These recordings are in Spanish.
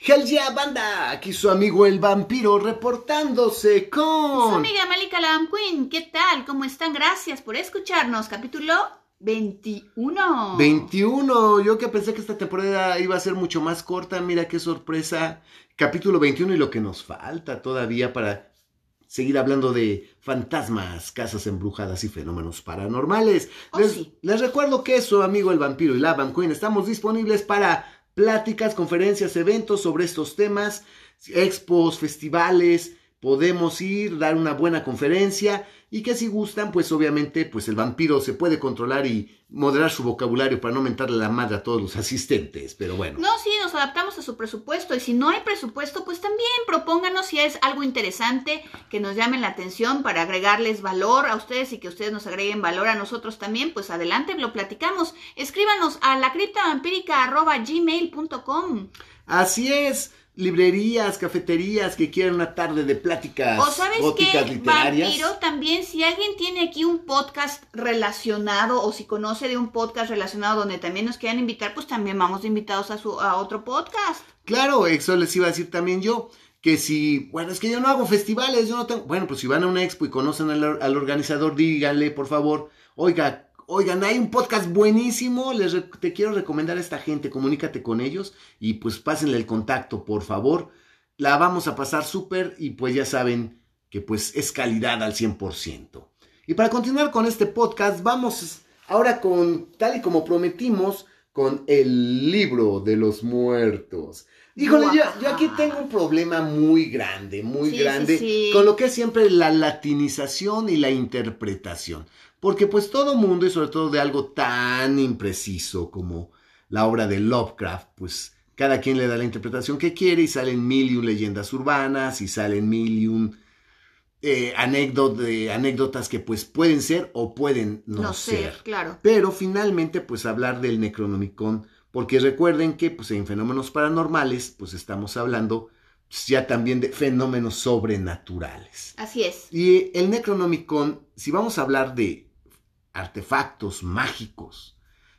Hell yeah, banda, aquí su amigo el vampiro reportándose con... Su amiga Malika Lam Queen, ¿qué tal? ¿Cómo están? Gracias por escucharnos. Capítulo 21. 21, yo que pensé que esta temporada iba a ser mucho más corta, mira qué sorpresa. Capítulo 21 y lo que nos falta todavía para seguir hablando de fantasmas, casas embrujadas y fenómenos paranormales. Oh, les, sí. les recuerdo que su amigo el vampiro y la Van Queen estamos disponibles para pláticas, conferencias, eventos sobre estos temas, expos, festivales. Podemos ir, dar una buena conferencia y que si gustan, pues obviamente, pues el vampiro se puede controlar y moderar su vocabulario para no mentarle la madre a todos los asistentes. Pero bueno. No, sí, nos adaptamos a su presupuesto y si no hay presupuesto, pues también propónganos si es algo interesante que nos llame la atención para agregarles valor a ustedes y que ustedes nos agreguen valor a nosotros también, pues adelante, lo platicamos. Escríbanos a la gmail.com Así es. Librerías, cafeterías que quieran una tarde de pláticas O sabes góticas qué, literarias. Vampiro, también si alguien tiene aquí un podcast relacionado o si conoce de un podcast relacionado donde también nos quieran invitar, pues también vamos invitados a su a otro podcast. Claro, eso les iba a decir también yo. Que si, bueno, es que yo no hago festivales, yo no tengo. Bueno, pues si van a una expo y conocen al, al organizador, díganle, por favor, oiga, oigan, hay un podcast buenísimo, les te quiero recomendar a esta gente, comunícate con ellos y pues pásenle el contacto, por favor. La vamos a pasar súper y pues ya saben que pues es calidad al 100%. Y para continuar con este podcast, vamos ahora con, tal y como prometimos, con el libro de los muertos. Híjole, yo, yo aquí tengo un problema muy grande, muy Sí, sí, grande, sí. con lo que es siempre la latinización y la interpretación. Porque pues todo mundo, y sobre todo de algo tan impreciso como la obra de Lovecraft, pues cada quien le da la interpretación que quiere y salen mil y un leyendas urbanas y salen mil y un eh, anécdot- eh, anécdotas que pues pueden ser o pueden no, No, ser. sé, claro. Pero finalmente, pues hablar del Necronomicon, porque recuerden que pues, en fenómenos paranormales, pues estamos hablando ya también de fenómenos sobrenaturales. Así es. Y el Necronomicon, si vamos a hablar de artefactos mágicos,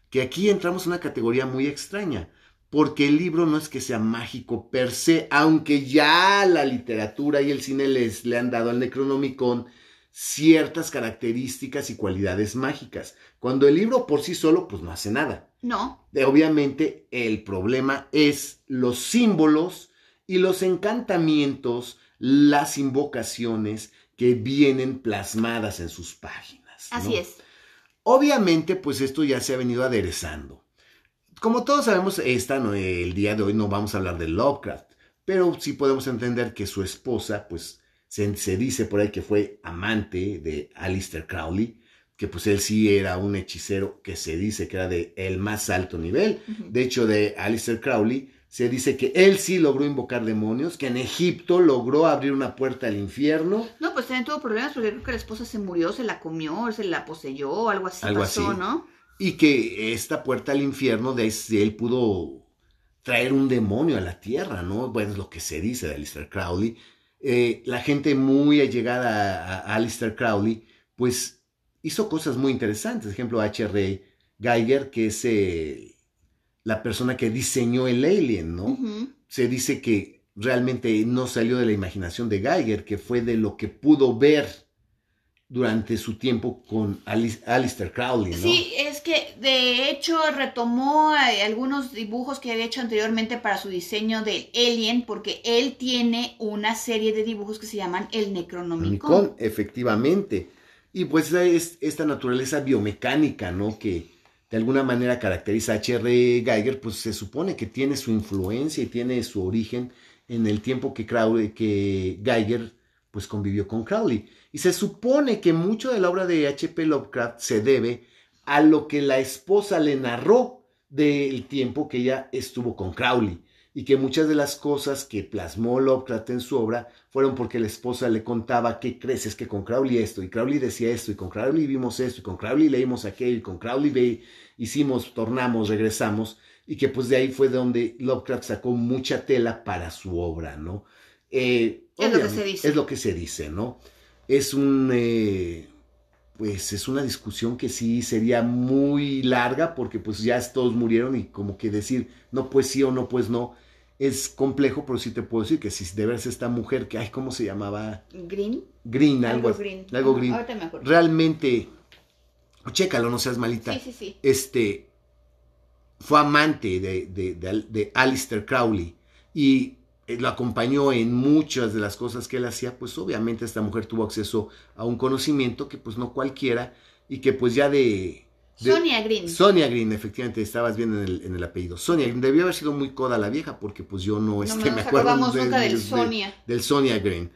que aquí entramos en una categoría muy extraña, porque el libro no es que sea mágico per se, aunque ya la literatura y el cine les le han dado al Necronomicon ciertas características y cualidades mágicas, cuando el libro por sí solo pues no hace nada. No, Obviamente el problema es los símbolos y los encantamientos, las invocaciones que vienen plasmadas en sus páginas. ¿no? así es. Obviamente, pues esto ya se ha venido aderezando. Como todos sabemos, esta, no, el día de hoy no vamos a hablar de Lovecraft, pero sí podemos entender que su esposa, pues se, se dice por ahí que fue amante de Alistair Crowley, que pues él sí era un hechicero que se dice que era de el más alto nivel. De hecho, de Alistair Crowley se dice que él sí logró invocar demonios, que en Egipto logró abrir una puerta al infierno. No, pues también tuvo problemas porque creo que la esposa se murió, se la comió, se la poseyó, algo así Algo pasó, así. ¿no? Y que esta puerta al infierno, de él pudo traer un demonio a la tierra, ¿no? Bueno, es lo que se dice de Alistair Crowley. Eh, la gente muy allegada a, a Alistair Crowley, pues hizo cosas muy interesantes. Por ejemplo, H.R. Geiger, que es eh, la persona que diseñó el alien, ¿no? Se dice que realmente no salió de la imaginación de Geiger, que fue de lo que pudo ver durante su tiempo con Alice, Alistair Crowley, ¿no? Sí, es que de hecho retomó eh, algunos dibujos que había hecho anteriormente para su diseño del Alien, porque él tiene una serie de dibujos que se llaman el Necronomicon. Necronomicon, efectivamente. Y pues es esta naturaleza biomecánica, ¿no? Que de alguna manera caracteriza a H.R. Geiger, pues se supone que tiene su influencia y tiene su origen en el tiempo que, Crowley, que Geiger pues convivió con Crowley. Y se supone que mucho de la obra de H.P. Lovecraft se debe a lo que la esposa le narró del tiempo que ella estuvo con Crowley. Y que muchas de las cosas que plasmó Lovecraft en su obra fueron porque la esposa le contaba, ¿qué crees? Es que con Crowley esto, y Crowley decía esto, y con Crowley vimos esto, y con Crowley leímos aquello, y con Crowley ve, hicimos, tornamos, regresamos, y que pues de ahí fue donde Lovecraft sacó mucha tela para su obra, ¿no? Eh, Es lo que se dice. Es lo que se dice, ¿no? Es un... eh, pues es una discusión que sí sería muy larga porque pues ya todos murieron y como que decir no pues sí o no pues no es complejo, pero sí te puedo decir que si de verse esta mujer que, ay, ¿cómo se llamaba? Green. Green, algo, Algo green. algo green. ahorita me acuerdo. Realmente, chécalo, no seas malita. Sí, sí, sí. Este, fue amante de, de, de, de Alistair Crowley y eh, lo acompañó en muchas de las cosas que él hacía, pues obviamente esta mujer tuvo acceso a un conocimiento que pues no cualquiera y que pues ya de... de- Sonia Green. Sonia Green, efectivamente, estabas bien en el, en el apellido. Sonia Green, debió haber sido muy coda la vieja, porque pues yo no, no este, me acuerdo de- nunca de- del de- Sonia. del Sonia Green.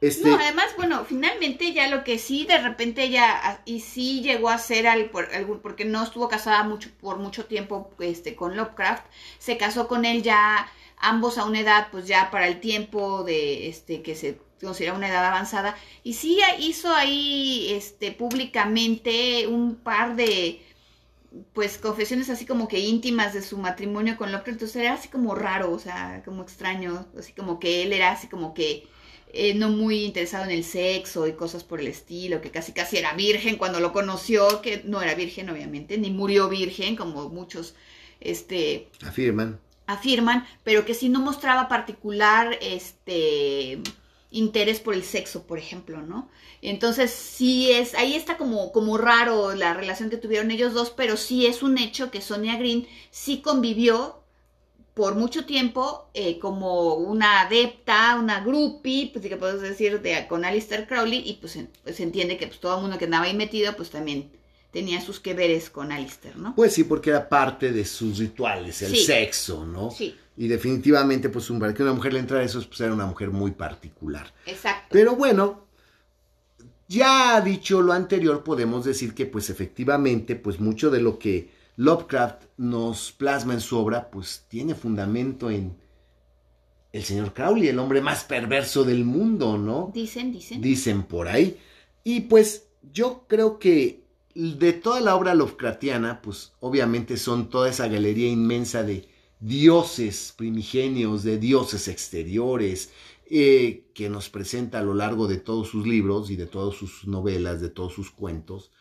Este, No, además, bueno, finalmente ya lo que sí, de repente ella, y sí llegó a ser, al, por, algún- porque no estuvo casada mucho, por mucho tiempo este, con Lovecraft, se casó con él ya, ambos a una edad, pues ya para el tiempo de, este, que se considera una edad avanzada, y sí hizo ahí, este, públicamente un par de, pues, confesiones así como que íntimas de su matrimonio con Lovecraft, entonces era así como raro, o sea, como extraño, así como que él era así como que eh, no muy interesado en el sexo y cosas por el estilo, que casi casi era virgen cuando lo conoció, que no era virgen obviamente, ni murió virgen como muchos este afirman. afirman, pero que sí no mostraba particular este interés por el sexo, por ejemplo, ¿no? Entonces sí es, ahí está como, como raro la relación que tuvieron ellos dos, pero sí es un hecho que Sonia Green sí convivió por mucho tiempo eh, como una adepta, una groupie, pues que puedes decir, de, con Alistair Crowley, y pues, se- pues se entiende que pues, todo el mundo que andaba ahí metido, pues también tenía sus que veres con Alistair, ¿no? Pues sí, porque era parte de sus rituales, el Sí. sexo, ¿no? Sí, Y definitivamente, pues un, para que una mujer le entrara a eso, pues era una mujer muy particular. exacto. Pero bueno, ya dicho lo anterior, podemos decir que pues efectivamente, pues mucho de lo que Lovecraft nos plasma en su obra, pues tiene fundamento en el señor Crowley, el hombre más perverso del mundo, ¿no? Dicen, dicen. Dicen por ahí. Y pues yo creo que de toda la obra Lovecraftiana, pues obviamente son toda esa galería inmensa de dioses primigenios, de dioses exteriores, eh, que nos presenta a lo largo de todos sus libros y de todas sus novelas, de todos sus cuentos.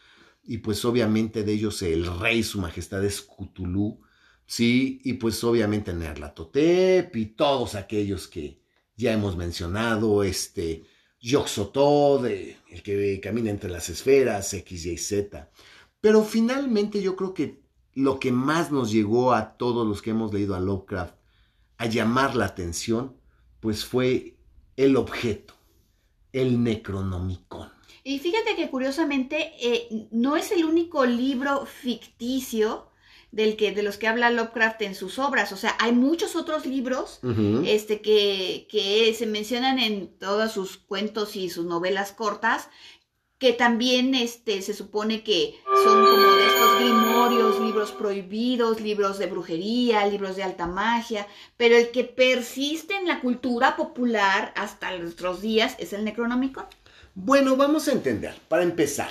Y pues obviamente de ellos el rey, su majestad es Cthulhu, sí, y pues obviamente Nerlatotep y todos aquellos que ya hemos mencionado, este, Yoxotod, eh, el que camina entre las esferas, X, Y, Z. Pero finalmente yo creo que lo que más nos llegó a todos los que hemos leído a Lovecraft a llamar la atención, pues fue el objeto, el Necronomicon. Y fíjate que curiosamente eh, no es el único libro ficticio del que, de los que habla Lovecraft en sus obras. O sea, hay muchos otros libros este, que, que se mencionan en todos sus cuentos y sus novelas cortas, que también este, se supone que son como de estos grimorios, libros prohibidos, libros de brujería, libros de alta magia, pero el que persiste en la cultura popular hasta nuestros días es el Necronomicon. Bueno, vamos a entender, para empezar.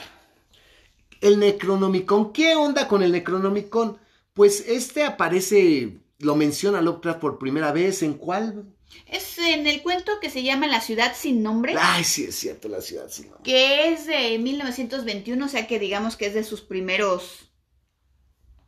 El Necronomicon, ¿qué onda con el Necronomicon? Pues este aparece, lo menciona Lovecraft por primera vez, ¿en cuál? Es en el cuento que se llama La ciudad sin nombre. Ay, sí, es cierto, la ciudad, sí. no. que es de 1921, o sea que digamos que es de sus primeros,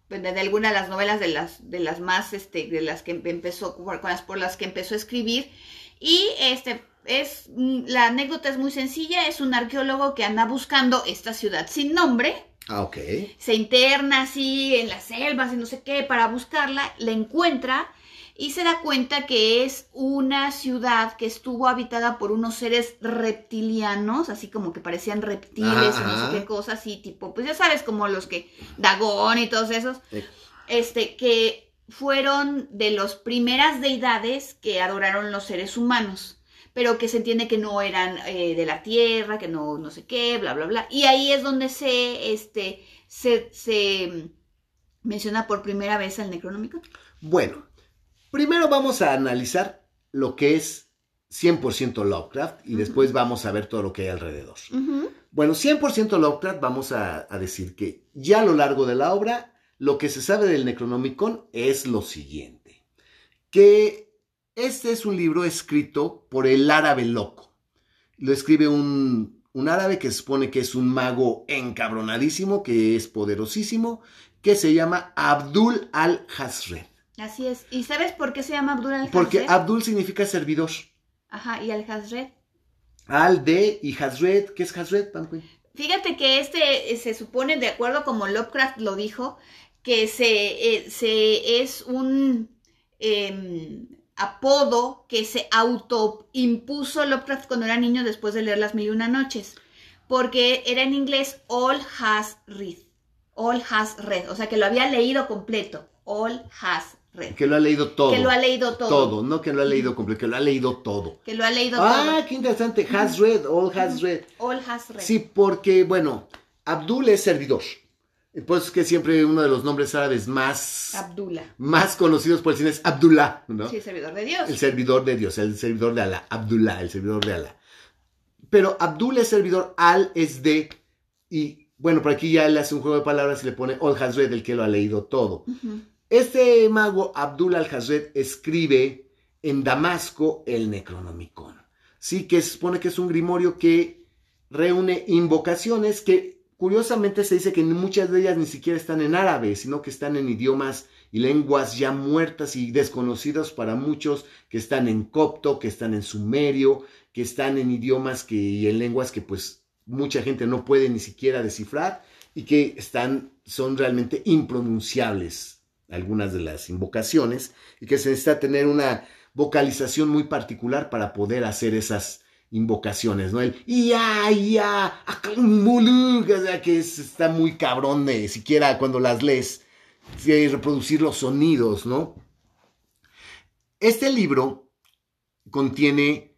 pues, de alguna de las novelas de las, de las más, este, de las que empezó, con las, por las que empezó a escribir. Y este es, mm, la anécdota es muy sencilla, es un arqueólogo que anda buscando esta ciudad sin nombre, Ah, ok. se interna así en las selvas y no sé qué para buscarla, la encuentra y se da cuenta que es una ciudad que estuvo habitada por unos seres reptilianos, así como que parecían reptiles y no sé qué cosas, así tipo, pues ya sabes, como los que Dagón y todos esos, este, que fueron de las primeras deidades que adoraron los seres humanos pero que se entiende que no eran eh, de la tierra, que no, no sé qué, bla, bla, bla. Y ahí es donde se, este, se, se menciona por primera vez el Necronómico. Bueno, primero vamos a analizar lo que es 100% Lovecraft y después vamos a ver todo lo que hay alrededor. Bueno, 100% Lovecraft, vamos a, a decir que ya a lo largo de la obra, lo que se sabe del Necronomicon es lo siguiente, que este es un libro escrito por el árabe loco. Lo escribe un, un árabe que se supone que es un mago encabronadísimo, que es poderosísimo, que se llama Abdul al-Hasred. Así es. ¿Y sabes por qué se llama Abdul al Porque Abdul significa servidor. Ajá, y al Hazred. Al de y Hazred, ¿qué es Hazred, Fíjate que este eh, se supone, de acuerdo como Lovecraft lo dijo, que se, eh, se es un em, apodo que se autoimpuso Lovecraft cuando era niño después de leer Las Mil y Una Noches, porque era en inglés All Has Read, All Has Read, o sea que lo había leído completo, All Has Read. Que lo ha leído todo. Que lo ha leído todo. Todo, no que lo ha leído completo, que lo ha leído todo. Que lo ha leído ah, todo. Ah, qué interesante, Has Read, All Has Read. All Has Read. Sí, porque, bueno, Abdul es servidor. Por eso es que siempre uno de los nombres árabes más, Abdullah. más conocidos por el cine es Abdullah, ¿no? Sí, el servidor de Dios. El servidor de Dios, el servidor de Alá, Abdullah, el servidor de Alá. Pero Abdullah es servidor, Al es de, y bueno, por aquí ya le hace un juego de palabras y le pone Al Hazred, el que lo ha leído todo. Este mago Abdullah al-Hazred escribe en Damasco el Necronomicon. Sí, que se supone que es un grimorio que reúne invocaciones que Curiosamente se dice que muchas de ellas ni siquiera están en árabe, sino que están en idiomas y lenguas ya muertas y desconocidas para muchos, que están en copto, que están en sumerio, que están en idiomas que, y en lenguas que pues mucha gente no puede ni siquiera descifrar y que están, son realmente impronunciables algunas de las invocaciones y que se necesita tener una vocalización muy particular para poder hacer esas invocaciones, ¿no? El ya, ya, que está muy cabrón de siquiera cuando las lees, reproducir los sonidos, ¿no? Este libro contiene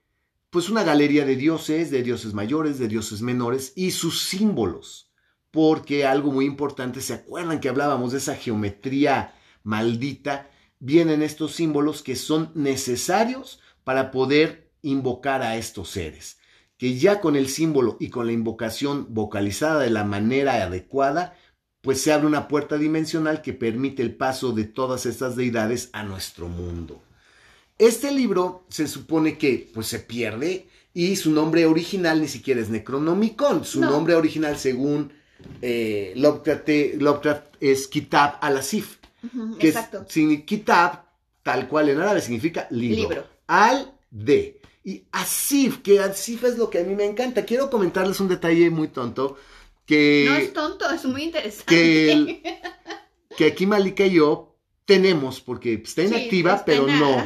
pues una galería de dioses, de dioses mayores, de dioses menores y sus símbolos, porque algo muy importante, ¿se acuerdan que hablábamos de esa geometría maldita? Vienen estos símbolos que son necesarios para poder invocar a estos seres, que ya con el símbolo y con la invocación vocalizada de la manera adecuada, pues se abre una puerta dimensional que permite el paso de todas estas deidades a nuestro mundo. Este libro se supone que pues se pierde y su nombre original ni siquiera es Necronomicon, su nombre original según eh, Lovecraft, es Kitab al-Asif, que exacto. Es, Kitab, tal cual en árabe significa libro. Al-de. Y Asif, que Asif es lo que a mí me encanta. Quiero comentarles un detalle muy tonto. Que, no es tonto, es muy interesante. Que, que aquí Malika y yo tenemos, porque está inactiva, pero no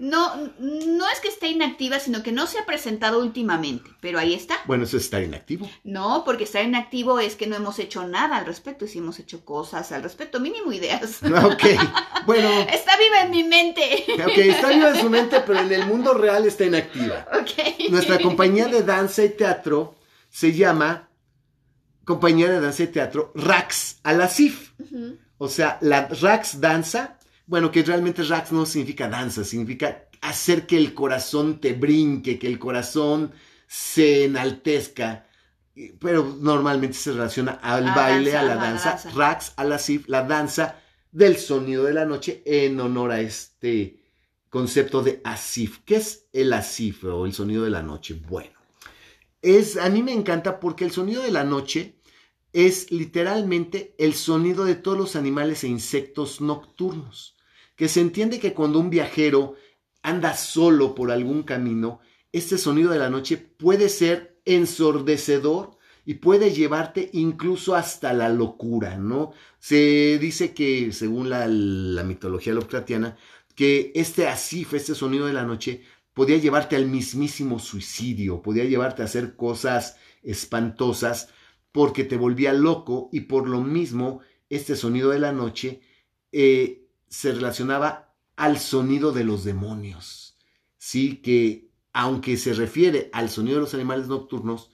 no, no es que esté inactiva, sino que no se ha presentado últimamente, pero ahí está. Bueno, eso es estar inactivo. No, porque estar inactivo es que no hemos hecho nada al respecto, y si hemos hecho cosas al respecto, mínimo ideas. Ok, bueno. Está viva en mi mente. Ok, está viva en su mente, pero en el mundo real está inactiva. Ok. Nuestra compañía de danza y teatro se llama Compañía de Danza y Teatro Rax Alasif. O sea, la Rax Danza bueno, que realmente Rax no significa danza, significa hacer que el corazón te brinque, que el corazón se enaltezca, pero normalmente se relaciona al baile, a la danza. Rax, a la la danza del sonido de la noche en honor a este concepto de asif. ¿Qué es el asif o el sonido de la noche? Bueno, es, a mí me encanta porque el sonido de la noche es literalmente el sonido de todos los animales e insectos nocturnos que se entiende que cuando un viajero anda solo por algún camino, este sonido de la noche puede ser ensordecedor y puede llevarte incluso hasta la locura, ¿no? Se dice que, según la, mitología lovecraftiana, que este asif, este sonido de la noche, podía llevarte al mismísimo suicidio, podía llevarte a hacer cosas espantosas porque te volvía loco y por lo mismo este sonido de la noche eh, se relacionaba al sonido de los demonios. Sí, que aunque se refiere al sonido de los animales nocturnos,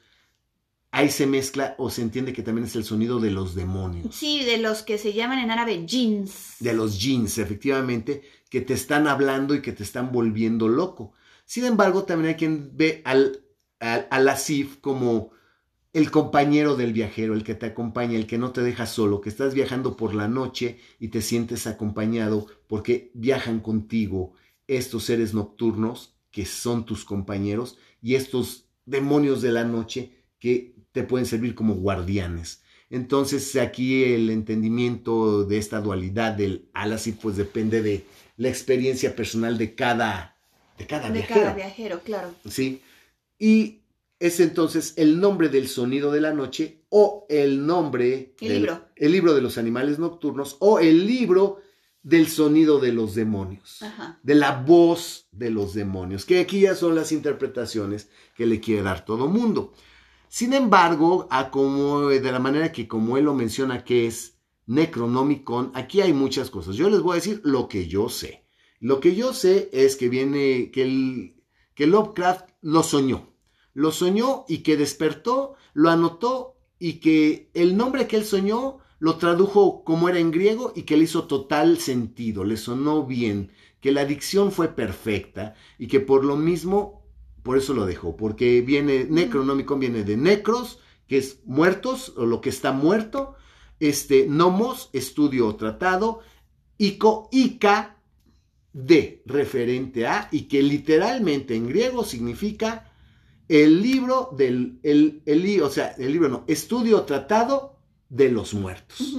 ahí se mezcla o se entiende que también es el sonido de los demonios. Sí, de los que se llaman en árabe jeans. De los jeans, efectivamente, que te están hablando y que te están volviendo loco. Sin embargo, también hay quien ve al, al, al asif como el compañero del viajero, el que te acompaña, el que no te deja solo, que estás viajando por la noche y te sientes acompañado porque viajan contigo estos seres nocturnos que son tus compañeros y estos demonios de la noche que te pueden servir como guardianes. Entonces aquí el entendimiento de esta dualidad del Alasí pues depende de la experiencia personal de cada, de cada De viajero. cada viajero, claro. ¿sí? Y es entonces el nombre del sonido de la noche o el nombre... El del- libro. El libro de los animales nocturnos o el libro del sonido de los demonios. Ajá. De la voz de los demonios. Que aquí ya son las interpretaciones que le quiere dar todo mundo. Sin embargo, a como, de la manera que como él lo menciona que es Necronomicon, aquí hay muchas cosas. Yo les voy a decir lo que yo sé. Lo que yo sé es que viene, que, el, que Lovecraft lo soñó. Lo soñó y que despertó, lo anotó y que el nombre que él soñó lo tradujo como era en griego y que le hizo total sentido, le sonó bien, que la dicción fue perfecta y que por lo mismo, por eso lo dejó, porque viene, Necronomicon viene de necros, que es muertos o lo que está muerto, este, nomos, estudio o tratado, ico, ica, de, referente a, y que literalmente en griego significa el libro del, el, el, o sea, el libro no, estudio tratado de los muertos,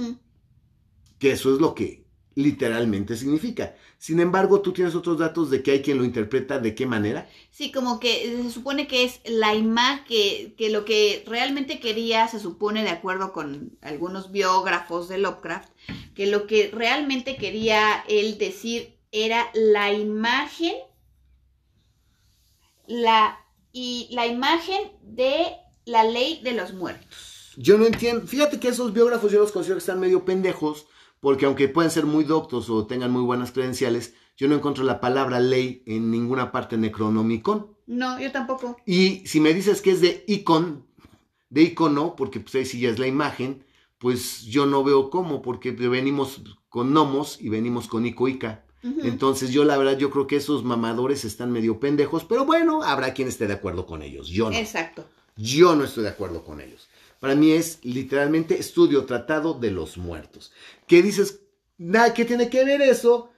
que eso es lo que literalmente significa. Sin embargo, tú tienes otros datos de que hay quien lo interpreta de qué manera. Sí, como que se supone que es la imagen, que, que lo que realmente quería, se supone, de acuerdo con algunos biógrafos de Lovecraft, que lo que realmente quería él decir era la imagen, la, y la imagen de la ley de los muertos. Yo no entiendo, fíjate que esos biógrafos yo los considero que están medio pendejos, porque aunque pueden ser muy doctos o tengan muy buenas credenciales, yo no encuentro la palabra ley en ninguna parte Necronomicon. No, yo tampoco. Y si me dices que es de icon, de icono, porque pues ahí sí ya es la imagen, pues yo no veo cómo, porque venimos con nomos y venimos con icoica. Entonces yo la verdad yo creo que esos mamadores están medio pendejos, pero bueno, habrá quien esté de acuerdo con ellos. Yo no. Exacto. Yo no estoy de acuerdo con ellos. Para mí es literalmente estudio tratado de los muertos. ¿Qué dices? Nada, ¿qué tiene que ver eso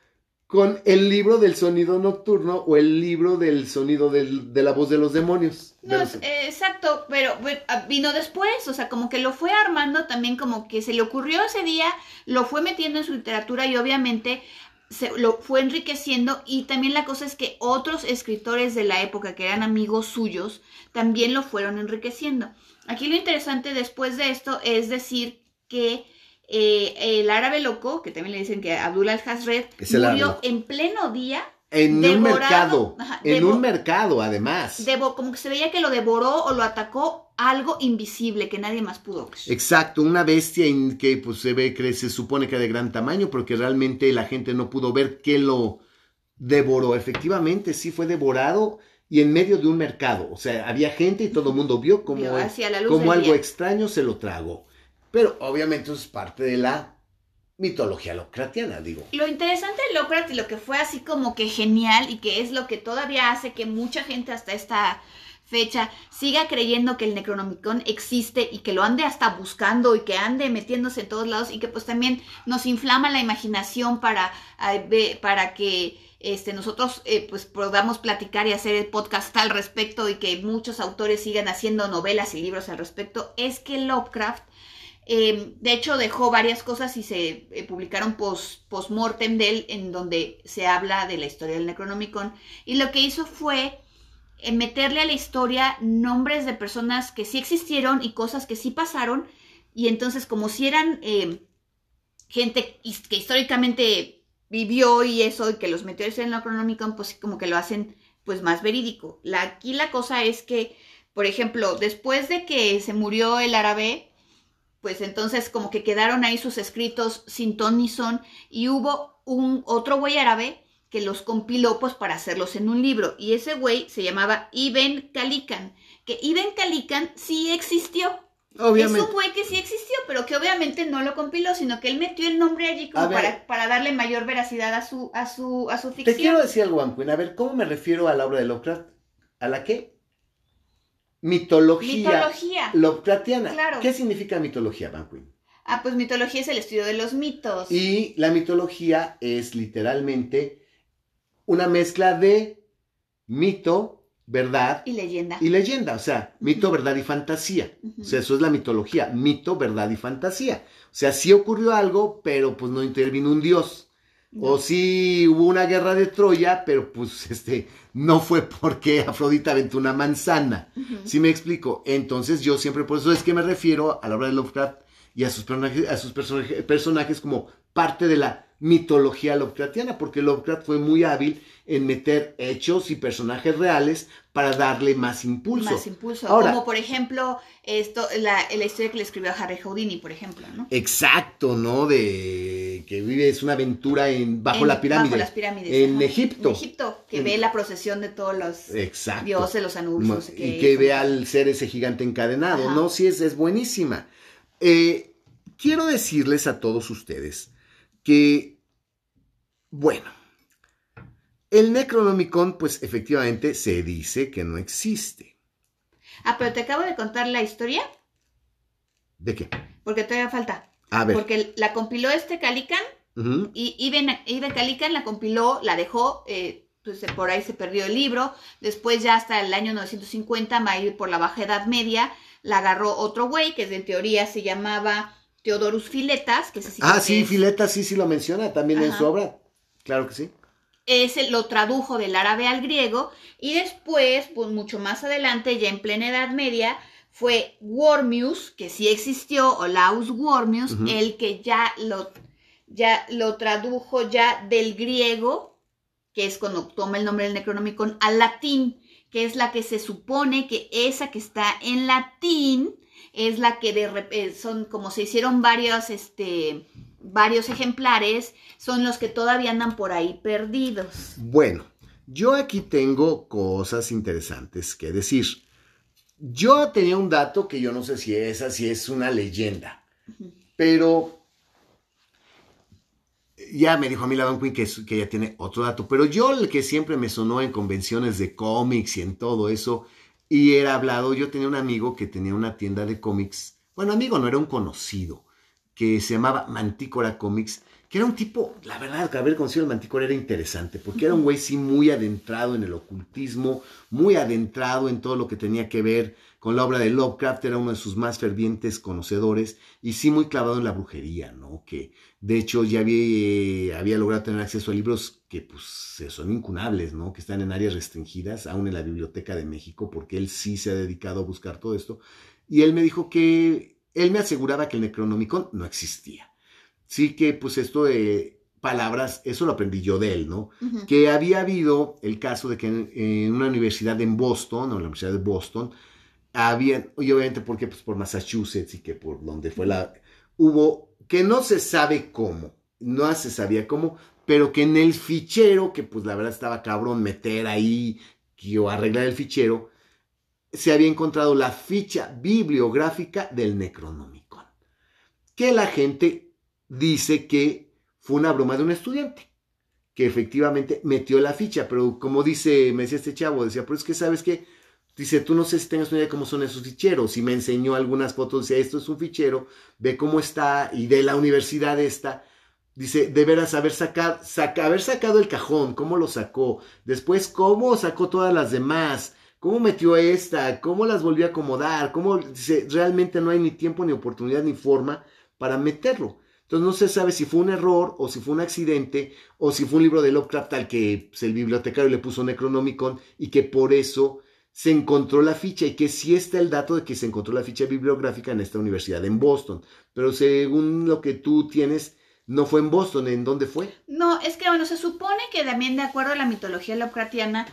con el libro del sonido nocturno o el libro del sonido del- de la voz de los demonios? No, De los- eh, exacto, pero bueno, ah, vino después, o sea, como que lo fue armando también, como que se le ocurrió ese día, lo fue metiendo en su literatura y obviamente se lo fue enriqueciendo y también la cosa es que otros escritores de la época que eran amigos suyos también lo fueron enriqueciendo. Aquí lo interesante después de esto es decir que eh, el árabe loco, que también le dicen que Abdullah árabe murió en pleno día en un mercado. ajá, en un mercado, además. Devo- como que se veía que lo devoró o lo atacó algo invisible que nadie más pudo ver. Exacto, una bestia en que pues, se ve que se supone que de gran tamaño, porque realmente la gente no pudo ver que lo devoró. Efectivamente, sí fue devorado y en medio de un mercado. O sea, había gente y todo el mundo vio como, como algo día. extraño se lo tragó. Pero obviamente eso es parte de la mitología locratiana, digo. Lo interesante de Lovecraft y lo que fue así como que genial y que es lo que todavía hace que mucha gente hasta esta fecha siga creyendo que el Necronomicon existe y que lo ande hasta buscando y que ande metiéndose en todos lados y que pues también nos inflama la imaginación para, para que este, nosotros eh, pues podamos platicar y hacer el podcast al respecto y que muchos autores sigan haciendo novelas y libros al respecto, es que Lovecraft eh, de hecho, dejó varias cosas y se eh, publicaron post, post-mortem de él, en donde se habla de la historia del Necronomicon. Y lo que hizo fue eh, meterle a la historia nombres de personas que sí existieron y cosas que sí pasaron. Y entonces, como si eran gente que históricamente vivió y eso, y que los metió en el Necronomicon, pues como que lo hacen pues más verídico. La, aquí la cosa es que, por ejemplo, después de que se murió el árabe, pues entonces como que quedaron ahí sus escritos sin ton ni son y hubo un otro güey árabe que los compiló pues para hacerlos en un libro y ese güey se llamaba Ibn Khalikan, que Ibn Khalikan sí existió. Obviamente. Es un güey que sí existió, pero que obviamente no lo compiló, sino que él metió el nombre allí como para, para darle mayor veracidad a su, a su, a su Te ficción. quiero decir algo, Anquin. A ver, ¿cómo me refiero a la obra de Lovecraft? ¿A la qué? Mitología. Mitología. Lovecraftiana. Claro. ¿Qué significa mitología, Banquin? Ah, pues mitología es el estudio de los mitos. Y la mitología es literalmente una mezcla de mito, verdad Y leyenda. y leyenda, o sea, mito, verdad y fantasía. O sea, eso es la mitología, mito, verdad y fantasía. O sea, sí ocurrió algo, pero pues no intervino un dios. O sí hubo una guerra de Troya, pero pues este no fue porque Afrodita aventó una manzana. ¿Sí me explico? Entonces yo siempre por eso es que me refiero a la obra de Lovecraft y a sus personajes, a sus personaje- personajes como parte de la mitología Lovecraftiana, porque Lovecraft fue muy hábil en meter hechos y personajes reales para darle más impulso. Más impulso. Ahora- Como por ejemplo, esto, la, la historia que le escribió a Harry Houdini, por ejemplo, ¿no? Exacto, ¿no? De que vive, es una aventura en, bajo En- la pirámide. Bajo las pirámides. En ajá. Egipto. En Egipto, que En- ve la procesión de todos los Exacto. dioses, los no qué. y que ve al ser ese gigante encadenado, Ajá. ¿no? Sí, es, es buenísima. Eh, quiero decirles a todos ustedes que, bueno, el Necronomicon, pues efectivamente se dice que no existe. Ah, pero te acabo de contar la historia, ¿De qué? porque todavía falta. A ver. Porque la compiló este Calican y Iben, Iben Calican la compiló, la dejó, eh, pues por ahí se perdió el libro. Después ya hasta el año 950, va a ir por la Baja Edad Media, la agarró otro güey que en teoría se llamaba Teodorus Filetas, que sí Ah, sí, que es- Fileta sí, sí lo menciona también en su obra. Claro que sí. ese lo tradujo del árabe al griego y después, pues mucho más adelante, ya en plena Edad Media, fue Wormius, que sí existió, Olaus Wormius, el que ya lo, ya lo tradujo ya del griego, que es cuando toma el nombre del Necronomicon, al latín, que es la que se supone que esa que está en latín es la que de rep- eh, son como se hicieron varios, este, varios ejemplares, son los que todavía andan por ahí perdidos. Bueno, yo aquí tengo cosas interesantes que decir. Yo tenía un dato que yo no sé si es así, es una leyenda, pero ya me dijo a mí la Don Quinn que, que ella tiene otro dato, pero yo el que siempre me sonó en convenciones de cómics y en todo eso, y era hablado, yo tenía un amigo que tenía una tienda de cómics, bueno, amigo no era un conocido, que se llamaba Mantícora Comics, que era un tipo, la verdad, que haber conocido al Mantícora era interesante, porque era un güey sí muy adentrado en el ocultismo, muy adentrado en todo lo que tenía que ver con la obra de Lovecraft, era uno de sus más fervientes conocedores, y sí muy clavado en la brujería, ¿no? Que de hecho ya había, había logrado tener acceso a libros que pues son incunables, ¿no? Que están en áreas restringidas, aún en la Biblioteca de México, porque él sí se ha dedicado a buscar todo esto. Y él me dijo que él me aseguraba que el Necronomicon no existía. Sí que pues esto de palabras, eso lo aprendí yo de él, ¿no? Que había habido el caso de que en, en una universidad en Boston, o en la Universidad de Boston, había, y obviamente porque pues por Massachusetts y que por donde fue la, hubo, que no se sabe cómo, no se sabía cómo, pero que en el fichero, que pues la verdad estaba cabrón meter ahí, que, o arreglar el fichero, se había encontrado la ficha bibliográfica del Necronomicon, que la gente dice que fue una broma de un estudiante, que efectivamente metió la ficha, pero como dice, me decía este chavo, decía, pero es que sabes que, dice, tú no sé si tengas una idea de cómo son esos ficheros, y me enseñó algunas fotos, decía, esto es un fichero, ve cómo está, y de la universidad esta, Dice, de veras haber sacado, saca, haber sacado el cajón, cómo lo sacó, después cómo sacó todas las demás, cómo metió esta, cómo las volvió a acomodar, cómo, dice, realmente no hay ni tiempo, ni oportunidad, ni forma para meterlo. Entonces no se sabe si fue un error, o si fue un accidente, o si fue un libro de Lovecraft al que pues, el bibliotecario le puso Necronomicon y que por eso se encontró la ficha y que sí está el dato de que se encontró la ficha bibliográfica en esta universidad en Boston. Pero según lo que tú tienes, no fue en Boston, ¿en dónde fue? No, es que bueno, se supone que también de acuerdo a la mitología Lovecraftiana,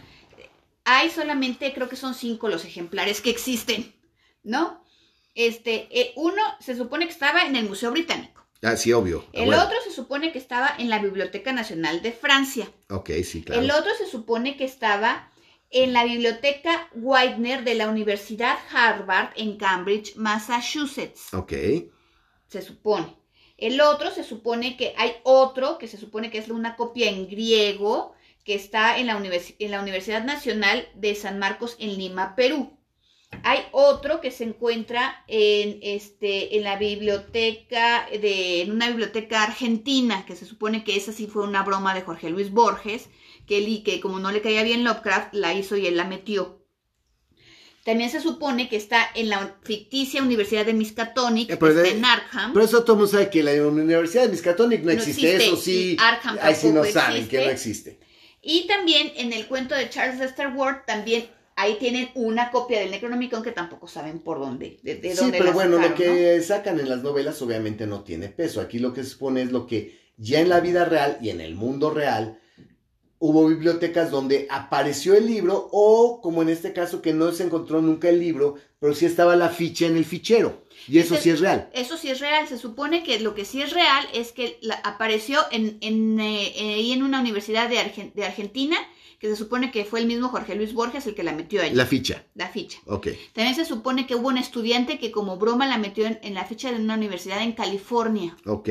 hay solamente, creo que son cinco los ejemplares que existen, ¿no? Este, eh, uno se supone que estaba en el Museo Británico. Ah, sí, obvio. Ah, El bueno. otro se supone que estaba en la Biblioteca Nacional de Francia. Ok, sí, claro. El otro se supone que estaba en la Biblioteca Widener de la Universidad Harvard en Cambridge, Massachusetts. Ok. Se supone. El otro se supone que hay otro que se supone que es una copia en griego que está en la, univers- en la Universidad Nacional de San Marcos en Lima, Perú. Hay otro que se encuentra en, este, en la biblioteca de, en una biblioteca argentina, que se supone que esa sí fue una broma de Jorge Luis Borges, que él y que como no le caía bien Lovecraft, la hizo y él la metió. También se supone que está en la ficticia Universidad de Miskatonic, Eh, está en Arkham. Pero eso todo el mundo sabe que la Universidad de Miskatonic no No existe. existe, Eso sí. ahí sí no saben existe. que no existe. Y también en el cuento de Charles Lester Ward, también ahí tienen una copia del Necronomicon que tampoco saben por dónde, de, de Sí, dónde pero bueno, lo que sacan en las novelas obviamente no tiene peso. Aquí lo que se supone es lo que ya en la vida real y en el mundo real hubo bibliotecas donde apareció el libro o como en este caso que no se encontró nunca el libro, pero sí estaba la ficha en el fichero. Y eso sí es real. Eso sí es real. Se supone que lo que sí es real es que la- apareció en, en, eh, eh, en una universidad de, Argen- de Argentina, que se supone que fue el mismo Jorge Luis Borges el que la metió ahí, La la, ficha. ficha. Ok. También se supone que hubo un estudiante que como broma la metió en, en la ficha de una universidad en California. Ok.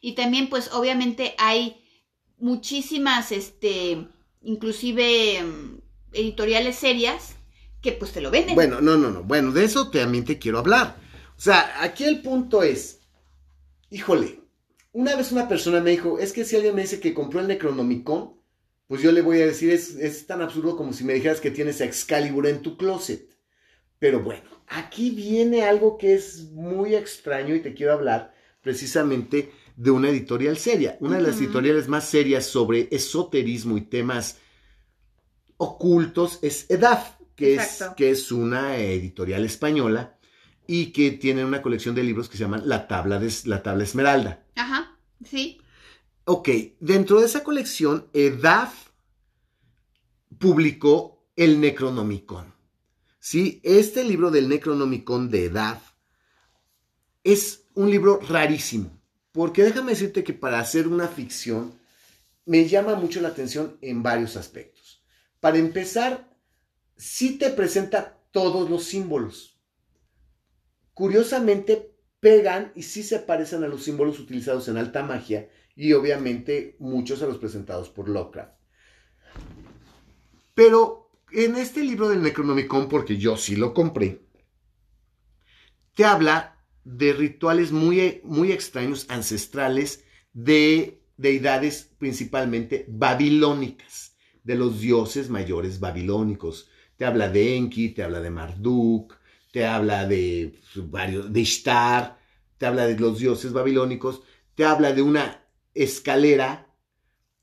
Y también, pues, obviamente hay muchísimas, este, inclusive mm, editoriales serias que pues te lo venden. Bueno, no, no, no. Bueno, de eso también te quiero hablar. O sea, aquí el punto es, híjole, una vez una persona me dijo, es que si alguien me dice que compró el Necronomicon, pues yo le voy a decir, es, es tan absurdo como si me dijeras que tienes a Excalibur en tu closet. Pero bueno, aquí viene algo que es muy extraño y te quiero hablar precisamente de una editorial seria, una de las editoriales más serias sobre esoterismo y temas ocultos es EDAF, que es, que es una editorial española y que tiene una colección de libros que se llaman La Tabla, de, la Tabla Esmeralda. Ajá, sí. Ok, dentro de esa colección, EDAF publicó el Necronomicon. Sí, este libro del Necronomicon de EDAF es un libro rarísimo, porque déjame decirte que para hacer una ficción me llama mucho la atención en varios aspectos. Para empezar, sí te presenta todos los símbolos. Curiosamente, pegan y sí se parecen a los símbolos utilizados en alta magia y obviamente muchos a los presentados por Lovecraft. Pero en este libro del Necronomicon, porque yo sí lo compré, te habla de rituales muy, muy extraños, ancestrales, de deidades principalmente babilónicas, de los dioses mayores babilónicos. Te habla de Enki, te habla de Marduk, te habla de varios, de Ishtar, te habla de los dioses babilónicos, te habla de una escalera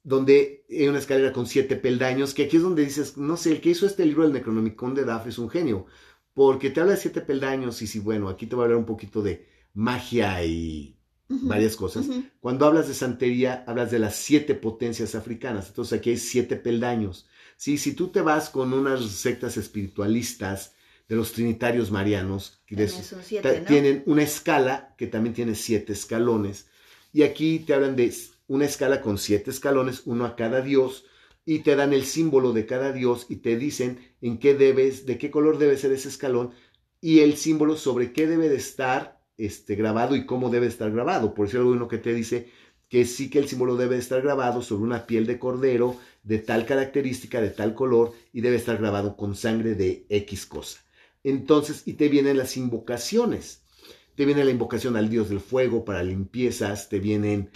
donde hay una escalera con siete peldaños, que aquí es donde dices, no sé, el que hizo este libro del Necronomicon de Daf es un genio, porque te habla de siete peldaños y si, bueno, aquí te voy a hablar un poquito de magia y varias cosas. Cuando hablas de santería, hablas de las siete potencias africanas. Entonces aquí hay siete peldaños. Sí, si tú te vas con unas sectas espiritualistas de los trinitarios marianos, que son siete, tienen una escala que también tiene siete escalones. Y aquí te hablan de una escala con siete escalones, uno a cada dios, y te dan el símbolo de cada dios y te dicen en qué debes, de qué color debe ser ese escalón y el símbolo sobre qué debe de estar este, grabado y cómo debe estar grabado. Por eso hay uno que te dice que sí que el símbolo debe estar grabado sobre una piel de cordero de tal característica, de tal color, y debe estar grabado con sangre de X cosa. Entonces, y te vienen las invocaciones. Te viene la invocación al dios del fuego para limpiezas, te vienen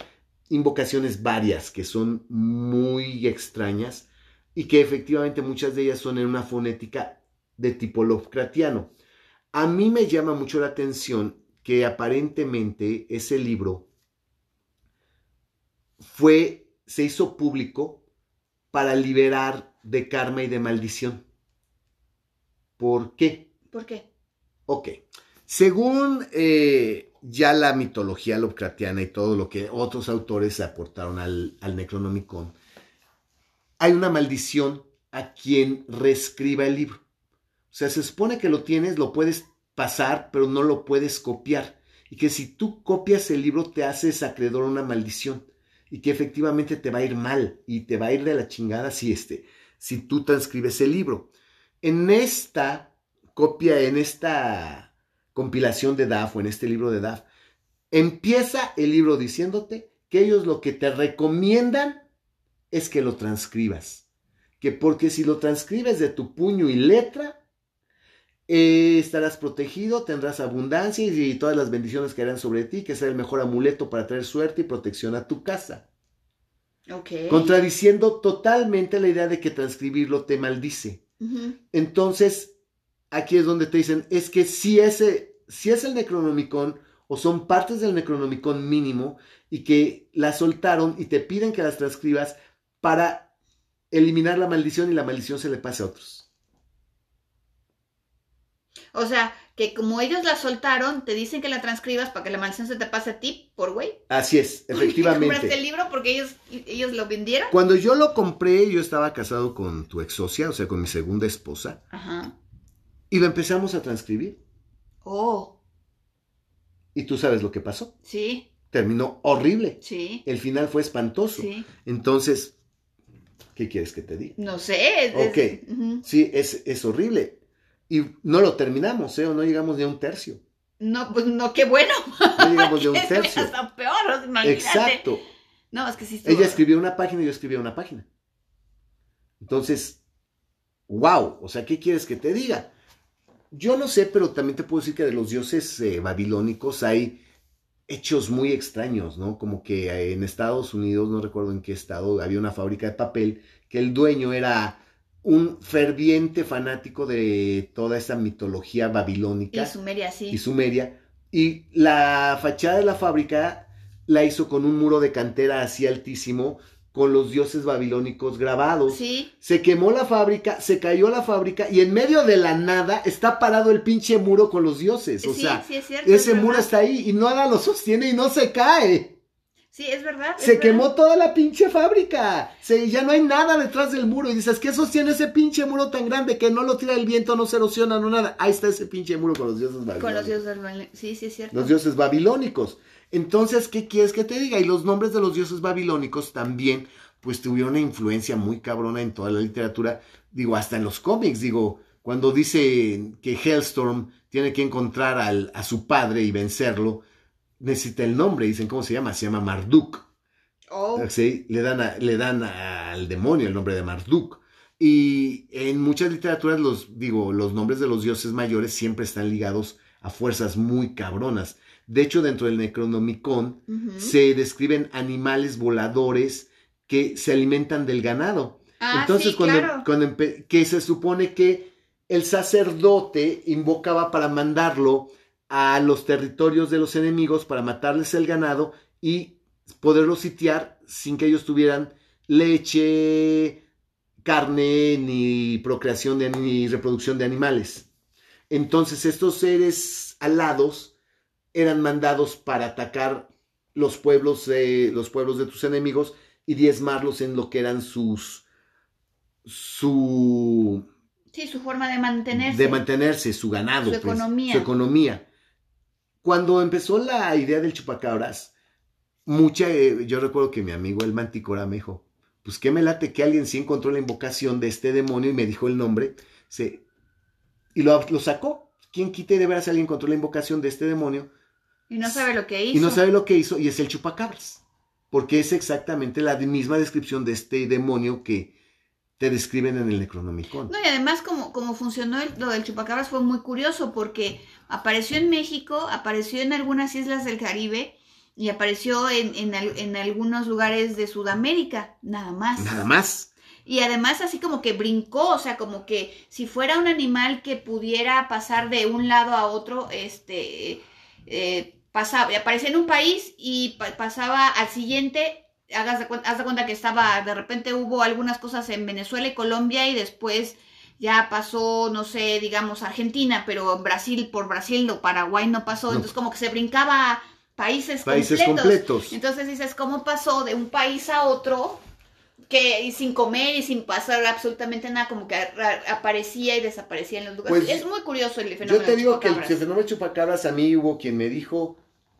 invocaciones varias que son muy extrañas y que efectivamente muchas de ellas son en una fonética de tipo Lovecraftiano. A mí me llama mucho la atención que aparentemente ese libro fue, se hizo público para liberar de karma y de maldición. ¿Por qué? ¿Por qué? Ok. Según eh, ya la mitología Lovecraftiana y todo lo que otros autores aportaron al, al Necronomicon, hay una maldición a quien reescriba el libro. O sea, se supone que lo tienes, lo puedes pasar, pero no lo puedes copiar. Y que si tú copias el libro te haces acreedor a una maldición. Y que efectivamente te va a ir mal y te va a ir de la chingada si, este, si tú transcribes el libro. En esta copia, en esta compilación de DAF o en este libro de DAF, empieza el libro diciéndote que ellos lo que te recomiendan es que lo transcribas. Que porque si lo transcribes de tu puño y letra, eh, estarás protegido, tendrás abundancia y, y todas las bendiciones caerán sobre ti, que será el mejor amuleto para traer suerte y protección a tu casa. Ok. Contradiciendo totalmente la idea de que transcribirlo te maldice. Entonces, aquí es donde te dicen, es que si, ese, si es el Necronomicon o son partes del Necronomicon mínimo y que las soltaron y te piden que las transcribas para eliminar la maldición y la maldición se le pase a otros. O sea, que como ellos la soltaron, te dicen que la transcribas para que la maldición se te pase a ti por güey. Así es, efectivamente. ¿Compraste el libro porque ellos, ellos lo vendieron? Cuando yo lo compré, yo estaba casado con tu ex socia, o sea, con mi segunda esposa. Ajá. Y lo empezamos a transcribir. Oh, Y tú sabes lo que pasó. sí, Terminó horrible. sí, El final fue espantoso. sí. Entonces, ¿qué quieres que te diga? No sé. es- Ok. Sí, es, es horrible. Y no lo terminamos, ¿eh? O no llegamos ni a un tercio. No, pues no, qué bueno. No llegamos ni a un tercio. hasta peor, imagínate. Exacto. No, es que sí estuvo- Ella escribió una página y yo escribía una página. Entonces, wow, o sea, ¿qué quieres que te diga? Yo no sé, pero también te puedo decir que de los dioses eh, babilónicos hay hechos muy extraños, ¿no? Como que eh, en Estados Unidos, no recuerdo en qué estado, había una fábrica de papel que el dueño era un ferviente fanático de toda esa mitología babilónica Y Sumeria, sí. y Sumeria. Y la fachada de la fábrica la hizo con un muro de cantera así altísimo, con los dioses babilónicos grabados. Sí, Se quemó la fábrica, se cayó la fábrica y en medio de la nada está parado el pinche muro con los dioses. O sí, sea, sí, es cierto. ese es muro está ahí y nada lo sostiene y no se cae. Sí, es verdad. es Se verdad. quemó toda la pinche fábrica. Se, ya no hay nada detrás del muro. Y dices, ¿qué sostiene ese pinche muro tan grande que no lo tira el viento, no se erosiona, no nada? Ahí está ese pinche muro con los dioses babilónicos. Con los dioses Baile- Sí, sí, es cierto. Los dioses babilónicos. Entonces, ¿qué quieres que te diga? Y los nombres de los dioses babilónicos también, pues tuvieron una influencia muy cabrona en toda la literatura, digo, hasta en los cómics, digo, cuando dice que Hellstorm tiene que encontrar al- a su padre y vencerlo, necesita el nombre, dicen, ¿cómo se llama? Se llama Marduk. Oh, Sí, le dan, a- le dan al demonio el nombre de Marduk. Y en muchas literaturas, los, digo, los nombres de los dioses mayores siempre están ligados a fuerzas muy cabronas. De hecho, dentro del Necronomicon se describen animales voladores que se alimentan del ganado. Ah, Entonces, sí, cuando, claro. cuando que se supone que el sacerdote invocaba para mandarlo a los territorios de los enemigos para matarles el ganado y poderlos sitiar sin que ellos tuvieran leche, carne, ni procreación de, ni reproducción de animales. Entonces estos seres alados eran mandados para atacar los pueblos, eh, los pueblos de tus enemigos y diezmarlos en lo que eran sus su Sí, su forma de mantenerse. de mantenerse, su ganado, Su pues, economía. su economía. Cuando empezó la idea del chupacabras, mucha, eh, yo recuerdo que mi amigo el Manticora me dijo, pues qué me late que alguien sí encontró la invocación de este demonio y me dijo el nombre, se, y lo, lo sacó. ¿Quién quite de veras alguien encontró la invocación de este demonio Y no sabe lo que hizo. y no sabe lo que hizo y es el chupacabras? Porque es exactamente la misma descripción de este demonio que te describen en el Necronomicon. No, y además como, como funcionó el- lo del chupacabras fue muy curioso porque apareció en México, apareció en algunas islas del Caribe y apareció en, en, en algunos lugares de Sudamérica, nada más. Nada más. Y además así como que brincó, o sea, como que si fuera un animal que pudiera pasar de un lado a otro, este, eh, pasaba, aparecía en un país y pa- pasaba al siguiente, hagas de, cuen- haz de cuenta que estaba, de repente hubo algunas cosas en Venezuela y Colombia y después ya pasó, no sé, digamos Argentina, pero Brasil, por Brasil o Paraguay no pasó, No. entonces como que se brincaba países, Países completos. completos. Entonces dices, ¿cómo pasó de un país a otro? Que y sin comer y sin pasar absolutamente nada, como que aparecía y desaparecía en los lugares. Pues, es muy curioso el fenómeno. Yo te digo que el fenómeno chupacabras a mí hubo quien me dijo,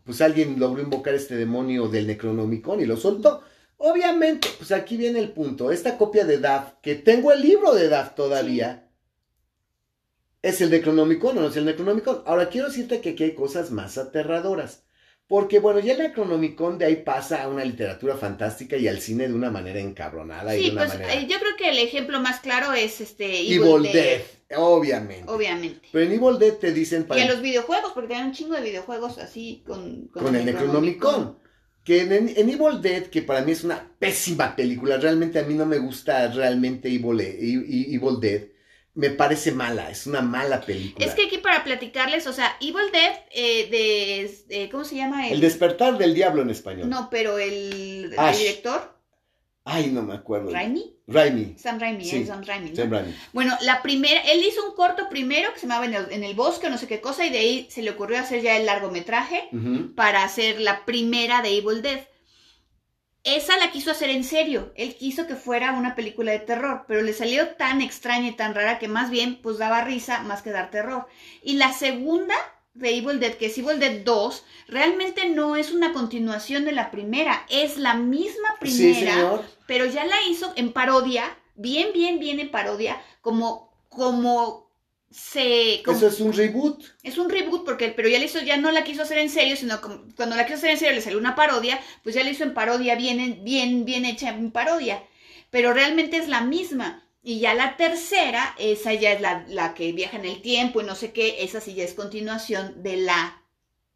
pues alguien logró invocar este demonio del Necronomicon y lo soltó. Obviamente, pues aquí viene el punto. Esta copia de Daf, que tengo el libro de Daf todavía, ¿es el Necronomicon o no es el Necronomicon? Ahora quiero decirte que aquí hay cosas más aterradoras. Porque bueno, ya el Necronomicon de ahí pasa a una literatura fantástica y al cine de una manera encabronada y de una pues manera... eh, yo creo que el ejemplo más claro es este Evil, Evil Dead, Dead, obviamente. obviamente. Pero en Evil Dead te dicen Y a los videojuegos, porque hay un chingo de videojuegos así con, con el Necronomicon. Que en, en Evil Dead, que para mí es una pésima película, realmente a mí no me gusta realmente Evil, E- E- Evil Dead, me parece mala, es una mala película. Es que aquí para platicarles, o sea, Evil Dead eh, de, eh, ¿cómo se llama? El... despertar del diablo en español. No, pero el, el director. Ay, no me acuerdo. ¿Raimi? Raimi. Sam Raimi, Sí. Sam Raimi. ¿no? Sam Raimi. Bueno, la primera, él hizo un corto primero que se llamaba en el, en el bosque, no sé qué cosa, y de ahí se le ocurrió hacer ya el largometraje para hacer la primera de Evil Dead. Esa la quiso hacer en serio. Él quiso que fuera una película de terror, pero le salió tan extraña y tan rara que más bien pues daba risa más que dar terror. Y la segunda de Evil Dead, que es Evil Dead 2, realmente no es una continuación de la primera, es la misma primera, pero ya la hizo en parodia, bien, bien, bien en parodia, como, como se... como- Eso es un reboot. es un reboot porque pero ya le hizo ya no la quiso hacer en serio sino como- cuando la quiso hacer en serio le salió una parodia pues ya la hizo en parodia bien bien bien hecha en parodia pero realmente es la misma y ya la tercera esa ya es la, la que viaja en el tiempo y no sé qué esa sí ya es continuación de la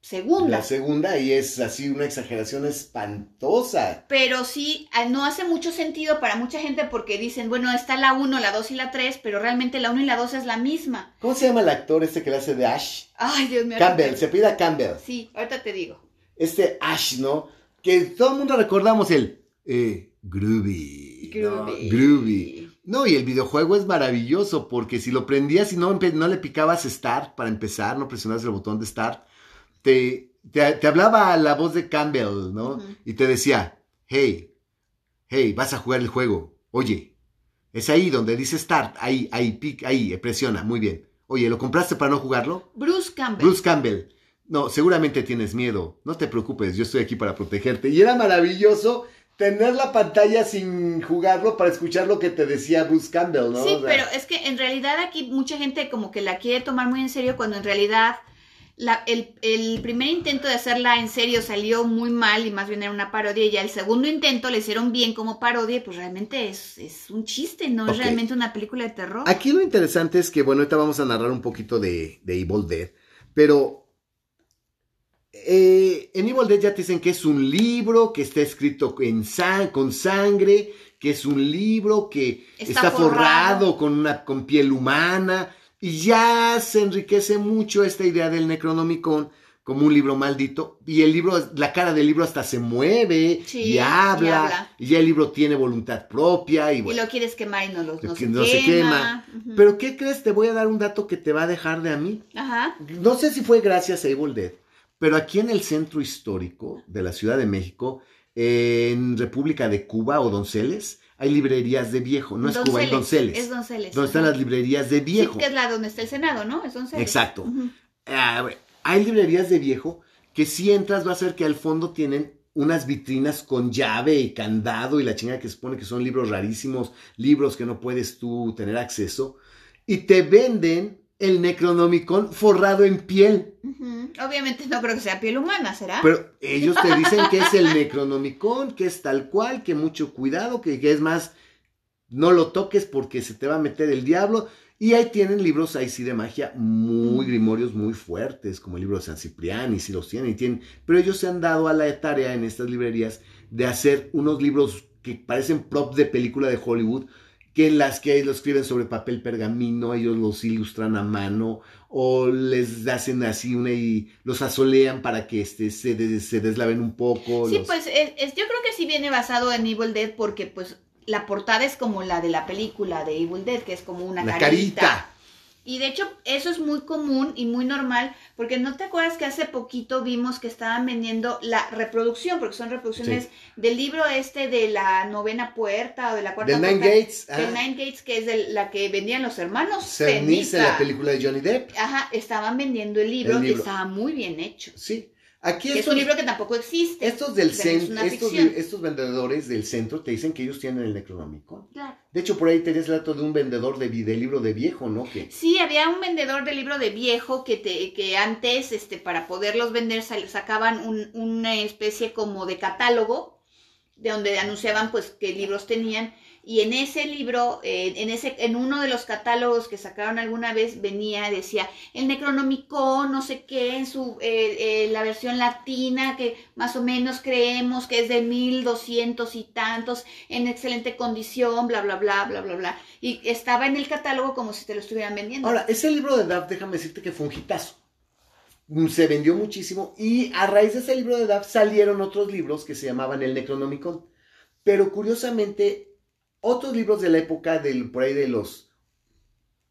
segunda La segunda y es así una exageración espantosa. pero sí ah, no hace mucho sentido para mucha gente porque dicen bueno está la 1 la 2 y la 3 pero realmente la 1 y la 2 es la misma ¿Cómo se llama el actor este que le hace de Ash? ay Dios mío Campbell, se pide Campbell. sí ahorita te digo Este Ash, ¿no? Que todo el mundo recordamos el eh, Groovy. ¿no? Groovy. Groovy. No, y el videojuego es maravilloso porque si lo prendías y no, no le picabas Start para empezar, no presionabas el botón de Start, te, te, te hablaba la voz de Campbell, ¿no? Y te decía, hey, hey, vas a jugar el juego. Oye, es ahí donde dice Start, ahí, ahí, ahí, presiona, muy bien. Oye, ¿lo compraste para no jugarlo? Bruce Campbell Bruce Campbell. No, seguramente tienes miedo. No te preocupes, yo estoy aquí para protegerte. Y era maravilloso tener la pantalla sin jugarlo para escuchar lo que te decía Bruce Campbell, ¿no? Sí, O sea, pero es que en realidad aquí mucha gente como que la quiere tomar muy en serio cuando en realidad la- el, el primer intento de hacerla en serio salió muy mal y más bien era una parodia y ya el segundo intento le hicieron bien como parodia pues realmente es, es un chiste, no es realmente una película de terror. Aquí lo interesante es que, bueno, ahorita vamos a narrar un poquito de, de Evil Dead, pero eh, en Evil Dead ya te dicen que es un libro que está escrito en con sangre, que es un libro que Está está, forrado, forrado. con, una, con piel humana, y ya se enriquece mucho esta idea del Necronomicon como un libro maldito, y el libro, la cara del libro hasta se mueve Sí, y y habla, y ya el libro tiene voluntad propia, y lo quieres quemar y no, lo, no, Que se, no se quema. Pero ¿qué crees? Te voy a dar un dato que te va a dejar de a mí. Ajá. No sé si fue gracias a Evil Dead, pero aquí en el centro histórico de la Ciudad de México, en República de Cuba o Donceles, hay librerías de viejo. No es Cuba, hay Donceles. Es Donceles. donde están las librerías de viejo. Sí, que es la donde está el Senado, ¿no? Es Donceles. Exacto. Ah, hay librerías de viejo que si entras va a ser que al fondo tienen unas vitrinas con llave y candado y la chingada que se supone que son libros rarísimos, libros que no puedes tú tener acceso, y te venden el Necronomicon forrado en piel. Obviamente no creo que sea piel humana, ¿será? Pero ellos te dicen que es el Necronomicon, que es tal cual, que mucho cuidado, que, que es más, no lo toques porque se te va a meter el diablo. Y ahí tienen libros ahí sí de magia muy grimorios, muy fuertes, como el libro de San Ciprián, y sí los tienen, y tienen. Pero ellos se han dado a la tarea en estas librerías de hacer unos libros que parecen prop de película de Hollywood, que las que lo escriben sobre papel pergamino, ellos los ilustran a mano, o les hacen así una y los asolean para que este, se, des- se deslaven un poco. Sí, los- pues es, es- yo creo que sí viene basado en Evil Dead porque pues la portada es como la de la película de Evil Dead, que es como una, Una carita. carita. Y de hecho eso es muy común y muy normal porque no te acuerdas que hace poquito vimos que estaban vendiendo la reproducción, porque son reproducciones Sí. del libro este de la novena puerta o de la cuarta The Nine puerta. Gates, Del ah. Nine Gates, que es de la que vendían los hermanos. Cernice, la película de Johnny Depp. Ajá, estaban vendiendo el libro, El que estaba muy bien hecho. Sí. Aquí es un libro que tampoco existe. estos del es centro, estos, vendedores del centro te dicen que ellos tienen el Necronomicon. Claro. De hecho, por ahí tenés el dato de un vendedor de, de libro de viejo, ¿no? Que Sí, había un vendedor de libro de viejo que te, que antes, este, para poderlos vender, sal- sacaban un- una especie como de catálogo, de donde anunciaban pues qué libros tenían, y en ese libro, en, ese, en uno de los catálogos que sacaron alguna vez, venía, decía, el Necronomicon, no sé qué, en su, eh, eh, la versión latina, que más o menos creemos que es de 1200 y tantos, en excelente condición, bla, bla, bla, bla, bla, bla. Y estaba en el catálogo como si te lo estuvieran vendiendo. Ahora, ese libro de Duff, déjame decirte que fue un hitazo. Mm, Se vendió muchísimo y a raíz de ese libro de Duff salieron otros libros que se llamaban el Necronomicon. Pero curiosamente, otros libros de la época del, por ahí de los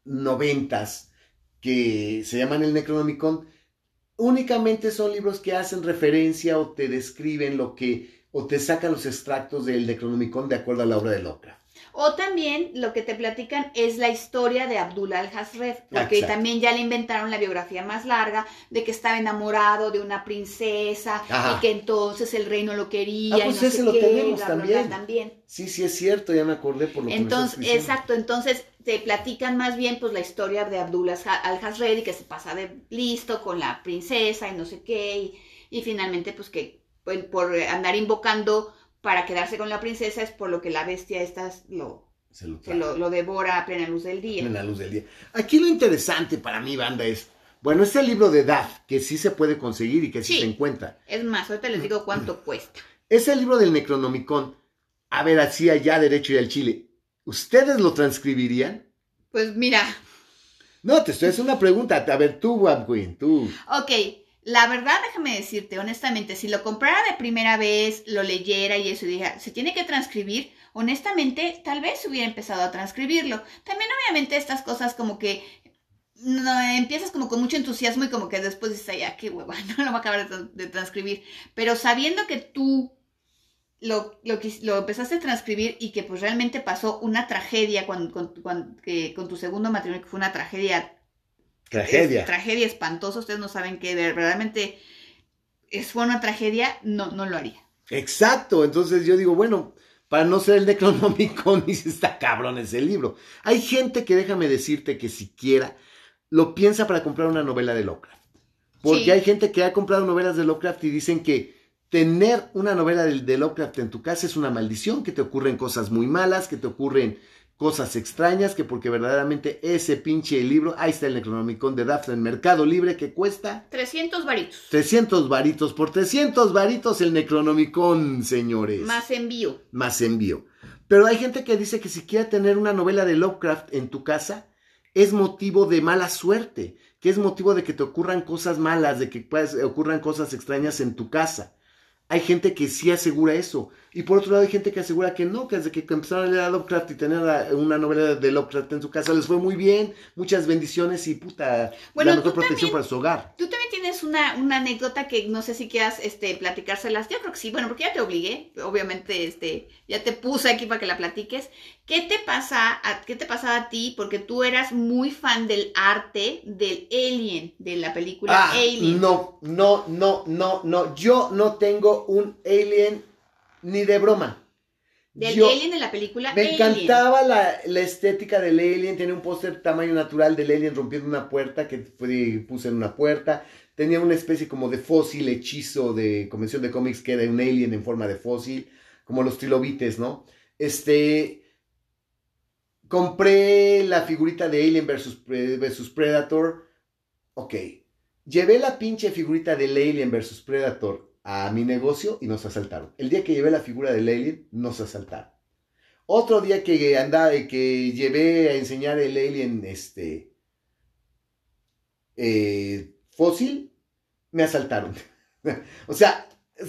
noventas, que se llaman el Necronomicon, únicamente son libros que hacen referencia o te describen lo que, o te sacan los extractos del Necronomicon de acuerdo a la obra de Lovecraft. O también lo que te platican es la historia de Abdul al-Hasref, porque Exacto. también ya le inventaron la biografía más larga de que estaba enamorado de una princesa Ajá. y que entonces el reino lo quería Ah, y pues no ese sé lo qué, tenemos bla, bla, bla, también. también. Sí, sí es cierto, ya me acordé por lo que me Entonces, estás exacto, entonces te platican más bien pues la historia de Abdul al-Hasred y que se pasa de listo con la princesa y no sé qué y, y finalmente pues que pues, por andar invocando para quedarse con la princesa es por lo que la bestia esta lo, Se lo se lo, lo devora a plena luz del día. en la luz del día. Aquí lo interesante para mí, banda, es, bueno, este libro de Duff, que sí se puede conseguir y que sí, Sí. se encuentra. Es más, ahorita les digo cuánto cuesta. Ese libro del Necronomicon, a ver, así allá derecho y al Chile, ¿ustedes lo transcribirían? Pues mira, No, te estoy haciendo una pregunta. A ver, tú, Wabwin, tú. ok, la verdad déjame decirte, honestamente, si lo comprara de primera vez, lo leyera y eso y dijera, se tiene que transcribir, honestamente, tal vez hubiera empezado a transcribirlo. También obviamente estas cosas como que no, empiezas como con mucho entusiasmo y como que después dices, "Ay, ya, qué hueva, no lo voy a acabar de, tran- de transcribir. Pero sabiendo que tú lo, lo, lo empezaste a transcribir y que pues realmente pasó una tragedia con, con tu segundo matrimonio, que fue una tragedia Tragedia. es tragedia espantosa, ustedes no saben que verdaderamente es, fue una tragedia, no, no lo haría. Exacto. Entonces yo digo, bueno, para no ser el Necronomicon, dice, está cabrón ese libro. Hay gente que déjame decirte que siquiera lo piensa para comprar una novela de Lovecraft. Porque Sí. hay gente que ha comprado novelas de Lovecraft y dicen que tener una novela de, de Lovecraft en tu casa es una maldición, que te ocurren cosas muy malas, que te ocurren cosas extrañas, que porque verdaderamente ese pinche libro, ahí está el Necronomicon de Daphne en Mercado Libre que cuesta 300 varitos, 300 varitos. Por 300 varitos el Necronomicon, señores. más envío. Más envío. Pero hay gente que dice que si quiere tener una novela de Lovecraft en tu casa, es motivo de mala suerte, que es motivo de que te ocurran cosas malas, de que pues, ocurran cosas extrañas en tu casa. Hay gente que sí asegura eso. Y por otro lado hay gente que asegura que no, que desde que empezaron a leer a Lovecraft y tener una novela de Lovecraft en su casa les fue muy bien, muchas bendiciones y puta, Bueno, la mejor protección también- para su hogar. Tú también tienes una, una anécdota que no sé si quieras este, platicárselas. Yo creo que sí, bueno, porque ya te obligué, obviamente, este, ya te puse aquí para que la platiques. ¿Qué te pasa, a, qué te pasaba a ti? Porque tú eras muy fan del arte del Alien, de la película Ah, Alien. no, no, no, no, no. Yo no tengo un alien ni de broma. Del Yo- Alien de la película Me Alien. encantaba la, la estética del alien. Tenía un póster tamaño natural del alien rompiendo una puerta que puse en una puerta. Tenía una especie como de fósil hechizo de convención de cómics que era un alien en forma de fósil, como los trilobites, ¿no? Este. Compré la figurita de Alien versus, versus Predator. Ok. Llevé la pinche figurita del Alien versus Predator a mi negocio y nos asaltaron. El día que llevé la figura del Alien, nos asaltaron. Otro día que andaba, que llevé a enseñar el Alien, este, eh, fósil, me asaltaron. o sea,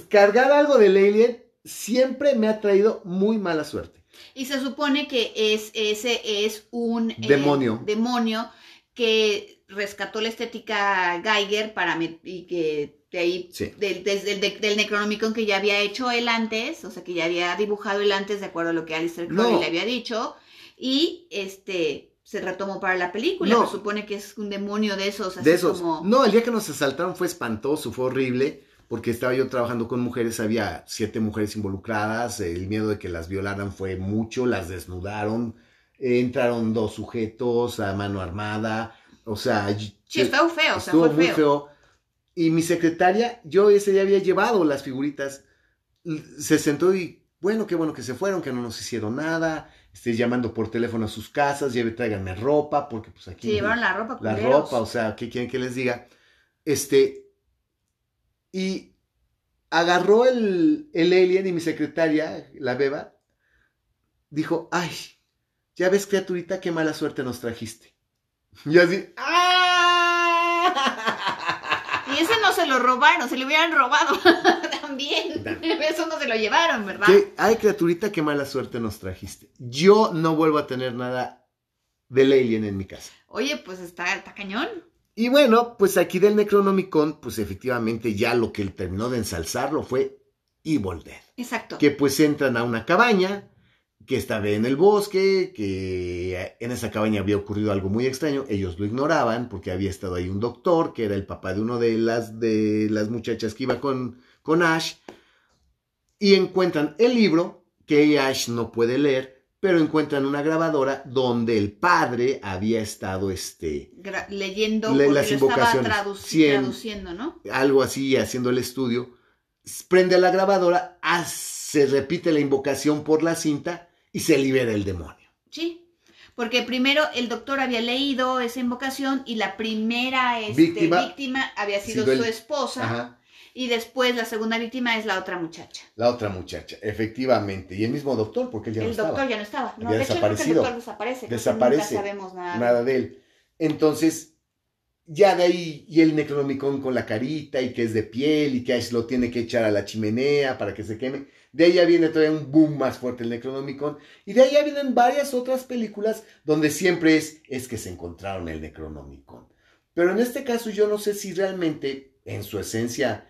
cargar algo del Alien siempre me ha traído muy mala suerte. Y se supone que es, ese es un eh, Demonio. demonio que rescató la estética Geiger para y que de ahí Sí. del, desde el de- del Necronomicon que ya había hecho él antes, o sea que ya había dibujado él antes de acuerdo a lo que Alistair Crowley No. le había dicho y este se retomó para la película, No. se supone que es un demonio de esos, así De esos. como No, el día que nos asaltaron fue espantoso, fue horrible, porque estaba yo trabajando con mujeres, había siete mujeres involucradas, el miedo de que las violaran fue mucho, las desnudaron, entraron dos sujetos a mano armada, o sea, sí, estuvo feo, o sea, fue muy feo. feo. Y mi secretaria, yo ese día había llevado las figuritas, se sentó y, bueno, qué bueno que se fueron, que no nos hicieron nada, esté llamando por teléfono a sus casas, lleve, tráiganme ropa, porque pues aquí... Se llevaron la ropa, La culeros. ropa, o sea, ¿qué quieren que les diga? Este, y agarró el, el alien y mi secretaria, la beba, dijo, ay, ya ves criaturita, qué mala suerte nos trajiste. Y así, ¡ah! Se lo robaron, se lo hubieran robado también. Eso no se lo llevaron, ¿verdad? Que, ay, criaturita, qué mala suerte nos trajiste. Yo no vuelvo a tener nada del alien en mi casa. Oye, pues está, está cañón. Y bueno, pues aquí del Necronomicon, pues efectivamente ya lo que él terminó de ensalzarlo fue Evil Dead. Exacto. Que pues entran a una cabaña, que estaba en el bosque, que en esa cabaña había ocurrido algo muy extraño. Ellos lo ignoraban porque había estado ahí un doctor, que era el papá de una de las, de las muchachas que iba con, con Ash. Y encuentran el libro, que Ash no puede leer, pero encuentran una grabadora donde el padre había estado este, Gra- leyendo Le- las estaba invocaciones. traduc- Cien. traduciendo, ¿no? algo así haciendo el estudio, prende la grabadora, ah, se repite la invocación por la cinta y se libera el demonio. Sí. Porque primero el doctor había leído esa invocación y la primera este, Víctima. víctima, había sido, Sido el- su esposa Ajá. y después la segunda víctima es la otra muchacha. La otra muchacha, efectivamente. Y el mismo doctor, porque él ya el no estaba. doctor ya no estaba. No, de hecho, el desaparecido. doctor desaparece. Desaparece. Nunca sabemos nada. Nada de él. Entonces, ya de ahí, y el Necronomicon con la carita, y que es de piel, y que Ash lo tiene que echar a la chimenea para que se queme. De ahí ya viene todavía un boom más fuerte el Necronomicon. Y de ahí ya vienen varias otras películas donde siempre es, es que se encontraron el Necronomicon. Pero en este caso yo no sé si realmente, en su esencia,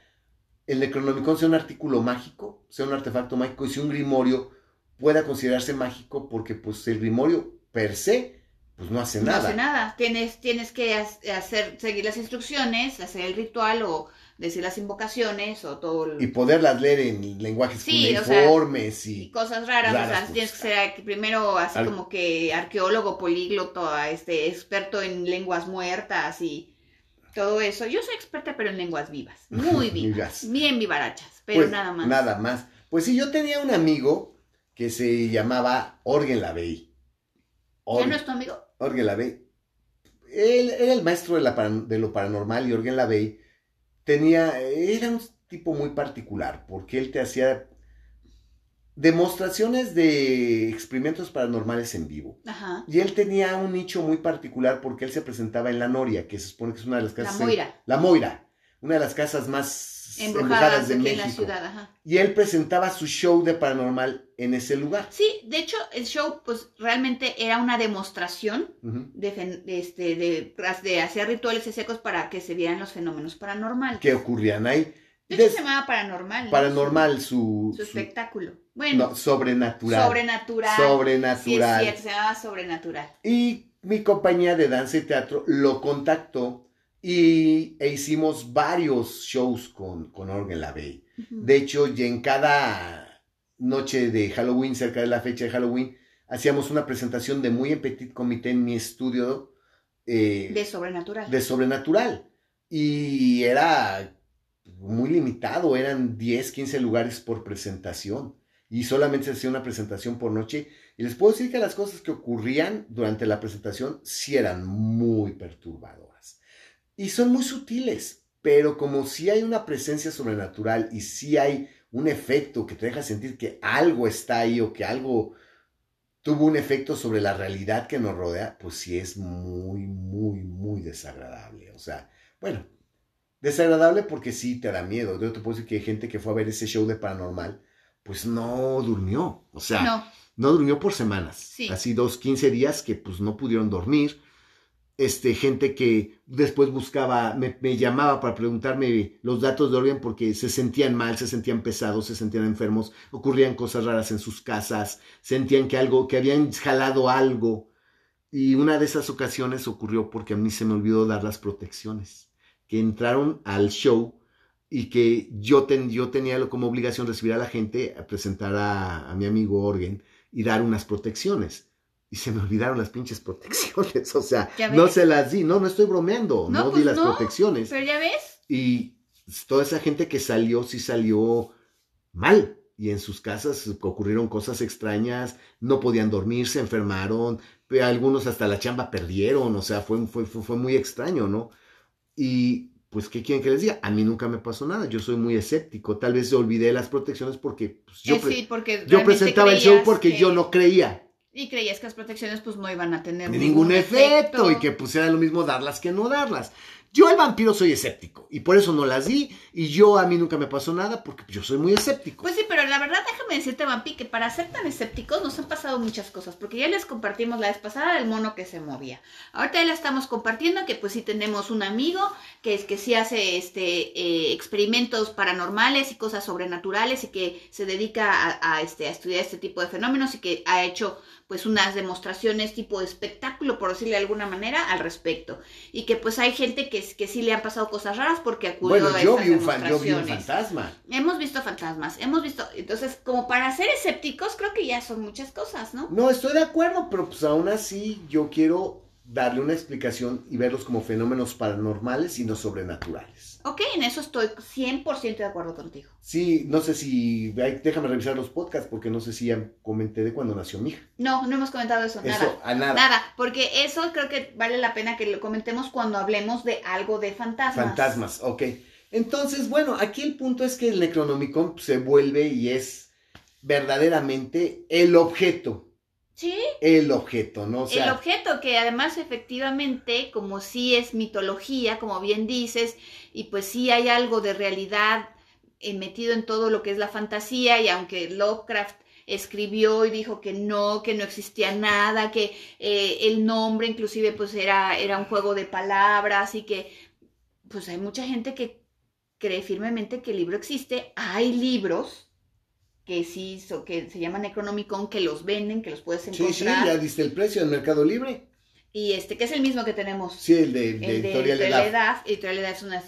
el Necronomicon sea un artículo mágico, sea un artefacto mágico, y si un grimorio pueda considerarse mágico, porque pues el grimorio per se, pues no hace No nada. hace nada. Tienes, tienes que ha- hacer, seguir las instrucciones, hacer el ritual o decir las invocaciones o todo el- Y poderlas leer en lenguajes Sí, o sea, y y... cosas raras, o sea, cosas. tienes que ser primero así Al- como que arqueólogo, políglota, este, experto en lenguas muertas y todo eso. Yo soy experta pero en lenguas vivas, muy vivas, bien vivarachas, pero Pues, nada más. Nada más. Pues sí, yo tenía un amigo que se llamaba Orgen Lavey. ¿Ya no es tu amigo? Orgen Lavey. Él era el maestro de, la lo paranormal y Orgen Lavey tenía, era un tipo muy particular porque él te hacía demostraciones de experimentos paranormales en vivo. Ajá. Y él tenía un nicho muy particular porque él se presentaba en La Noria, que se supone que es una de las La casas... en- Moira, La Moira, una de las casas más embrujadas de aquí México. en la ciudad, ajá. Y él presentaba su show de paranormal en ese lugar. Sí, de hecho, el show, pues, realmente era una demostración de, este, de, de hacer rituales secos para que se vieran los fenómenos paranormales. Que ocurrían ahí. De hecho, se llamaba paranormal. ¿no? paranormal, su, Su, espectáculo. Bueno, no, sobrenatural. sobrenatural. Sí, es Sobrenatural. cierto, se llamaba sobrenatural. Y mi compañía de danza y teatro lo contactó y e hicimos varios shows con, con Orgen Lavey. Ujú. De hecho, y en cada noche de Halloween, cerca de la fecha de Halloween, hacíamos una presentación de muy en petit comité en mi estudio eh, De sobrenatural. de sobrenatural. Y era muy limitado, eran 10, 15 lugares por presentación. Y solamente se hacía una presentación por noche. Y les puedo decir que las cosas que ocurrían durante la presentación sí eran muy perturbadoras. Y son muy sutiles, pero como si hay una presencia sobrenatural y si hay un efecto que te deja sentir que algo está ahí o que algo tuvo un efecto sobre la realidad que nos rodea, pues sí es muy, muy, muy desagradable. O sea, bueno, desagradable porque sí te da miedo. Yo te puedo decir que hay gente que fue a ver ese show de paranormal, pues no durmió. O sea, no, no, durmió por semanas. Sí. Así dos, 15 días que pues no pudieron dormir. Este, gente que después buscaba, me, llamaba para preguntarme los datos de Orgen porque se sentían mal, se sentían pesados, se sentían enfermos, ocurrían cosas raras en sus casas, sentían que algo, que habían jalado algo. Y una de esas ocasiones ocurrió porque a mí se me olvidó dar las protecciones, que entraron al show y que yo, ten- yo tenía como obligación recibir a la gente, a presentar a, a mi amigo Orgen y dar unas protecciones. Y se me olvidaron las pinches protecciones, o sea, no se las di, no, no estoy bromeando, no, No, di pues las no, protecciones. pero ya ves. Y toda esa gente que salió, sí salió mal. y en sus casas ocurrieron cosas extrañas, no podían dormir, se enfermaron, algunos hasta la chamba perdieron, o sea, fue, fue, fue muy extraño, ¿no? Y pues, ¿qué quieren que les diga? A mí nunca me pasó nada, yo soy muy escéptico, tal vez olvidé las protecciones porque pues, yo, eh, porque yo presentaba el show porque yo no creía. Y creías que las protecciones pues no iban a tener ningún, efecto, y que pues era lo mismo darlas que no darlas. Yo el vampiro soy escéptico y por eso no las di y yo a mí nunca me pasó nada porque yo soy muy escéptico. Pues sí, pero la verdad déjame decirte, Vampi, que para ser tan escépticos nos han pasado muchas cosas porque ya les compartimos la vez pasada del mono que se movía. Ahorita ya la estamos compartiendo que pues sí tenemos un amigo que es que sí hace este eh, experimentos paranormales y cosas sobrenaturales y que se dedica a, este, a estudiar este tipo de fenómenos y que ha hecho pues unas demostraciones tipo de espectáculo, por decirle de alguna manera, al respecto. Y que pues hay gente que, que sí le han pasado cosas raras porque acudió bueno, yo vi un yo vi un fantasma. Hemos visto fantasmas, hemos visto, entonces como para ser escépticos creo que ya son muchas cosas, ¿no? No, estoy de acuerdo, pero pues aún así yo quiero darle una explicación y verlos como fenómenos paranormales y no sobrenaturales. Ok, en eso estoy 100% de acuerdo contigo. Sí, no sé si, déjame revisar los podcasts porque no sé si ya comenté de cuando nació mi hija. No, no hemos comentado eso, nada. A nada. Nada, porque eso creo que vale la pena que lo comentemos cuando hablemos de algo de fantasmas. Fantasmas, ok. Entonces, bueno, aquí el punto es que el Necronomicon se vuelve y es verdaderamente el objeto Sí. El objeto, ¿no? el objeto que además efectivamente, como sí es mitología, como bien dices, y pues sí hay algo de realidad eh, metido en todo lo que es la fantasía, y aunque Lovecraft escribió y dijo que no, que no existía nada, que eh, el nombre inclusive pues era, era un juego de palabras y que pues hay mucha gente que cree firmemente que el libro existe. Hay libros que sí, que se llaman Necronomicon, que los venden, que los puedes encontrar. Sí, sí, ya diste el precio en Mercado Libre. Y este, que es el mismo que tenemos. Sí, el de, de, Editorial Edad. Editorial Edad es una,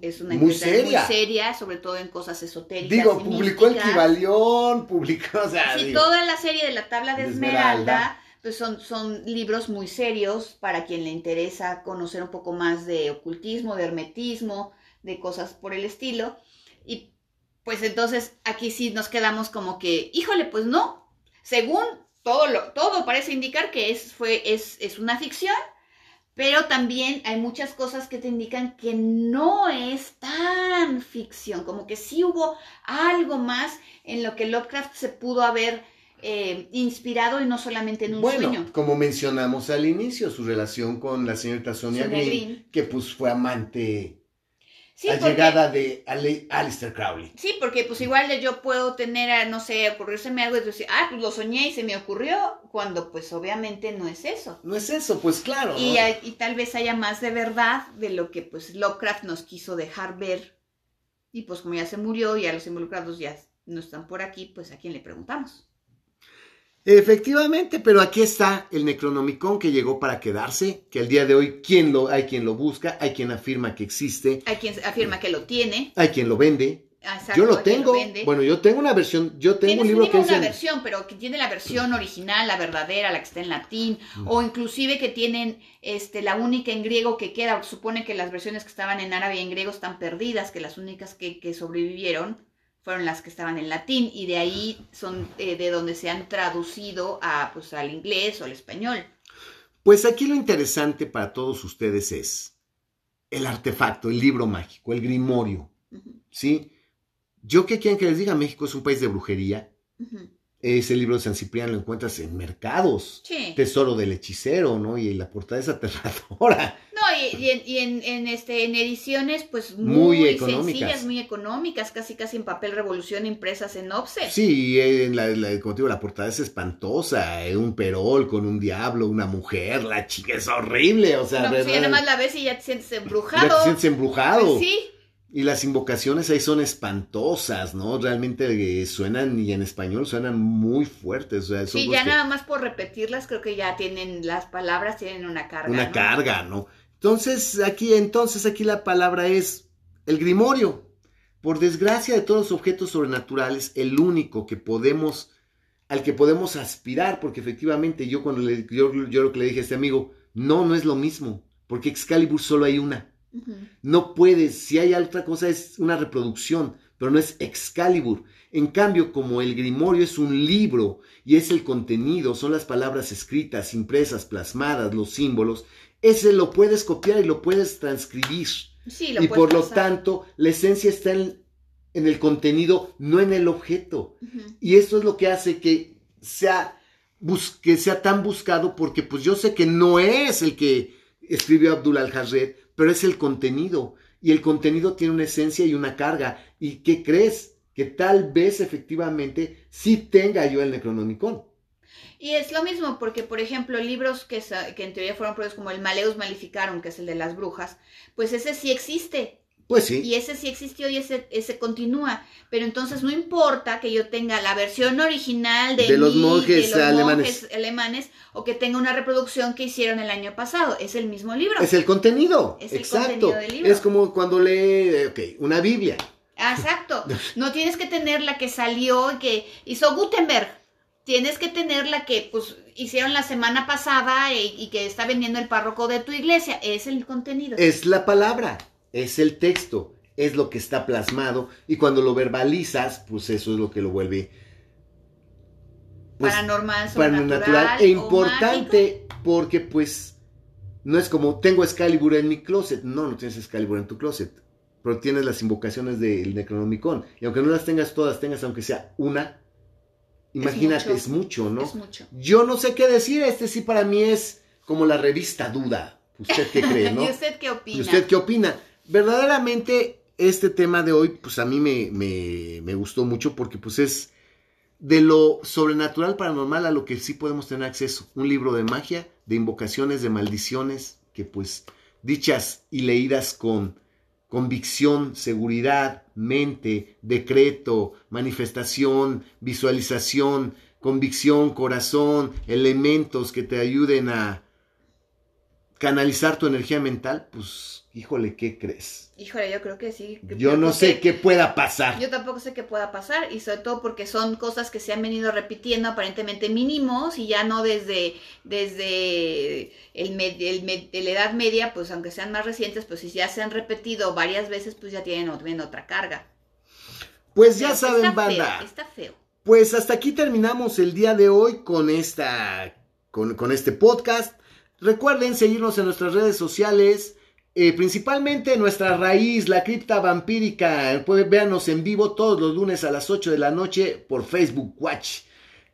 es una muy seria. muy seria, sobre todo en cosas esotéricas. Digo, publicó el Kibalión, publicó, o sea. Sí, toda la serie de la tabla de, Esmeralda, pues son, son libros muy serios para quien le interesa conocer un poco más de ocultismo, de hermetismo, de cosas por el estilo. Y pues entonces aquí sí nos quedamos como que, híjole, pues no, según todo, lo, todo parece indicar que es, fue, es, es una ficción, pero también hay muchas cosas que te indican que no es tan ficción, como que sí hubo algo más en lo que Lovecraft se pudo haber eh, inspirado y no solamente en un bueno, sueño. Como mencionamos al inicio, su relación con la señorita Sonia, Green, que pues fue amante la llegada de Alistair Crowley. Sí, porque pues igual yo puedo tener, no sé, ocurrírseme algo y decir, ah, pues lo soñé y se me ocurrió, cuando pues obviamente no es eso. No es eso, pues claro. Y, y tal vez haya más de verdad de lo que pues Lovecraft nos quiso dejar ver. Y pues como ya se murió y a los involucrados ya no están por aquí, pues a quién le preguntamos. Efectivamente, pero aquí está el Necronomicon que llegó para quedarse, que el día de hoy quien lo, hay quien lo busca, hay quien afirma que existe. Hay quien afirma que lo tiene. Hay quien lo vende. yo lo tengo. bueno, yo tengo una versión, yo tengo un libro que es una versión, pero que tiene la versión original, la verdadera, la que está en latín, mm. o inclusive que tienen este la única en griego que queda, supone que las versiones que estaban en árabe y en griego están perdidas, que las únicas que, que sobrevivieron fueron las que estaban en latín y de ahí son eh, de donde se han traducido a, pues, al inglés o al español. Pues aquí lo interesante para todos ustedes es el artefacto, el libro mágico, el grimorio. ¿Sí? Yo qué quieren que les diga, México es un país de brujería. Ese libro de San Cipriano lo encuentras en mercados. Tesoro del hechicero, ¿no? Y la portada es aterradora. No, y, en, este, en ediciones, pues muy, económicas. sencillas, muy económicas, casi casi en papel revolución impresas en offset. Sí, en la, la, como digo, la portada es espantosa, eh, un perol con un diablo, una mujer, la chica es horrible, o sea, no, pues ya nada más la ves y ya te sientes embrujado. Ya te sientes embrujado. Pues sí. Y las invocaciones ahí son espantosas, ¿no? Realmente eh, suenan, y en español suenan muy fuertes. O sea, sí, ya nada más por repetirlas, creo que ya tienen, las palabras tienen una carga. Una carga, ¿no? Entonces, aquí, entonces, aquí la palabra es el grimorio. Por desgracia de todos los objetos sobrenaturales, el único que podemos, al que podemos aspirar, porque efectivamente yo cuando le, yo, yo lo que le dije a este amigo, no, no es lo mismo, porque Excalibur solo hay una. No puedes, si hay otra cosa es una reproducción, pero no es Excalibur. En cambio, como el Grimorio es un libro y es el contenido, son las palabras escritas, impresas, plasmadas, los símbolos, ese lo puedes copiar y lo puedes transcribir. Sí, lo y por lo tanto, la esencia está en, en el contenido, no en el objeto. Y esto es lo que hace que sea, que sea tan buscado, porque pues yo sé que no es el que escribió Abdul al-Harred, pero es el contenido. Y el contenido tiene una esencia y una carga. ¿Y qué crees? Que tal vez efectivamente sí tenga yo el Necronomicon. Y es lo mismo, porque por ejemplo, libros que, que en teoría fueron prohibidos como el Maleus Maleficarum, que es el de las brujas, pues ese sí existe. Pues sí. Y ese sí existió y ese, ese continúa. Pero entonces no importa que yo tenga la versión original de, De los monjes de los alemanes. monjes alemanes, o que tenga una reproducción que hicieron el año pasado. Es el mismo libro. Es el contenido. Es el Exacto. contenido del libro. Es como cuando lee, eh, ok, una Biblia. Exacto. No tienes que tener la que salió y que hizo Gutenberg. Tienes que tener la que pues hicieron la semana pasada y, y que está vendiendo el párroco de tu iglesia. Es el contenido. Es la palabra, es el texto, es lo que está plasmado y cuando lo verbalizas, pues eso es lo que lo vuelve pues, paranormal, paranormal sobrenatural e o importante porque pues no es como tengo Excalibur en mi closet, no, no tienes Excalibur en tu closet, pero tienes las invocaciones del Necronomicon y aunque no las tengas todas, tengas aunque sea una, imagínate, mucho. es mucho, ¿no? Es mucho. Yo no sé qué decir, este sí para mí es como la revista Duda. ¿Usted qué cree, no? ¿Y usted qué opina? ¿Y usted qué opina? Verdaderamente, este tema de hoy, pues a mí me, me, gustó mucho porque pues es de lo sobrenatural paranormal a lo que sí podemos tener acceso. Un libro de magia, de invocaciones, de maldiciones, que pues dichas y leídas con convicción, seguridad, mente, decreto, manifestación, visualización, convicción, corazón, elementos que te ayuden a canalizar tu energía mental, pues híjole, ¿qué crees? Híjole, yo creo que sí. que- Yo no sé qué pueda pasar. Yo tampoco sé qué pueda pasar y sobre todo porque son cosas que se han venido repitiendo aparentemente mínimos y ya no desde, desde el, med- el med- de la Edad Media, pues aunque sean más recientes, pues si ya se han repetido varias veces, pues ya tienen, tienen otra carga. Pues ya Pero saben, está banda. Feo, está feo. Pues hasta aquí terminamos el día de hoy con esta con, con este podcast. Recuerden seguirnos en nuestras redes sociales, eh, principalmente nuestra raíz, la cripta vampírica. Pueden vernos en vivo todos los lunes a las 8 de la noche por Facebook Watch.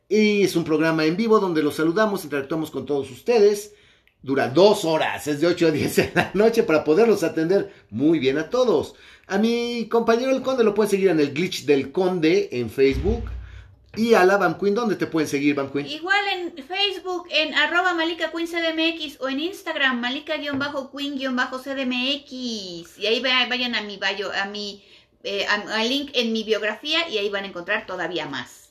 Y es un programa en vivo donde los saludamos, interactuamos con todos ustedes. Dura dos horas, es de 8 a 10 de la noche para poderlos atender muy bien a todos. A mi compañero el Conde lo pueden seguir en el Glitch del Conde en Facebook. Y a la Van Queen, ¿dónde te pueden seguir, Van Queen? Igual en Facebook, en arroba malika queen cdmx o en Instagram malika-queen-cdmx. Y ahí va- vayan a mi bio, a mi eh, a- al link en mi biografía y ahí van a encontrar todavía más.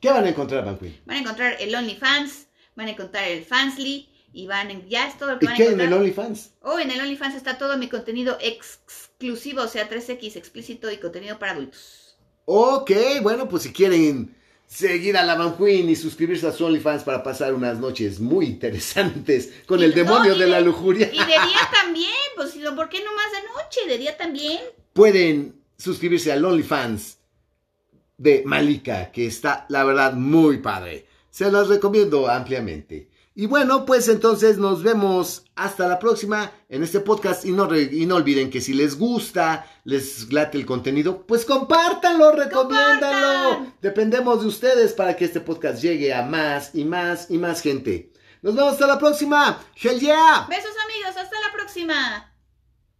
¿Qué van a encontrar, Van Queen? Van a encontrar el OnlyFans, van a encontrar el Fansly y van en- ya es todo lo que ¿Y a qué en el OnlyFans? Oh, en el OnlyFans está todo mi contenido ex- exclusivo, o sea, 3X explícito y contenido para adultos. Ok, bueno, pues si quieren seguir a la Van Queen y suscribirse a su OnlyFans para pasar unas noches muy interesantes con Y- el demonio no, de la lujuria, Y de día también, pues ¿por qué no más de noche? De día también. pueden suscribirse al OnlyFans de Malika, que está, la verdad, muy padre. Se los recomiendo ampliamente. Y bueno, pues entonces nos vemos hasta la próxima en este podcast. Y no, y no olviden que si les gusta, les late el contenido, pues compártanlo, recomiéndanlo. Compartan. Dependemos de ustedes para que este podcast llegue a más y más y más gente. Nos vemos hasta la próxima. Hell yeah! Besos amigos, hasta la próxima.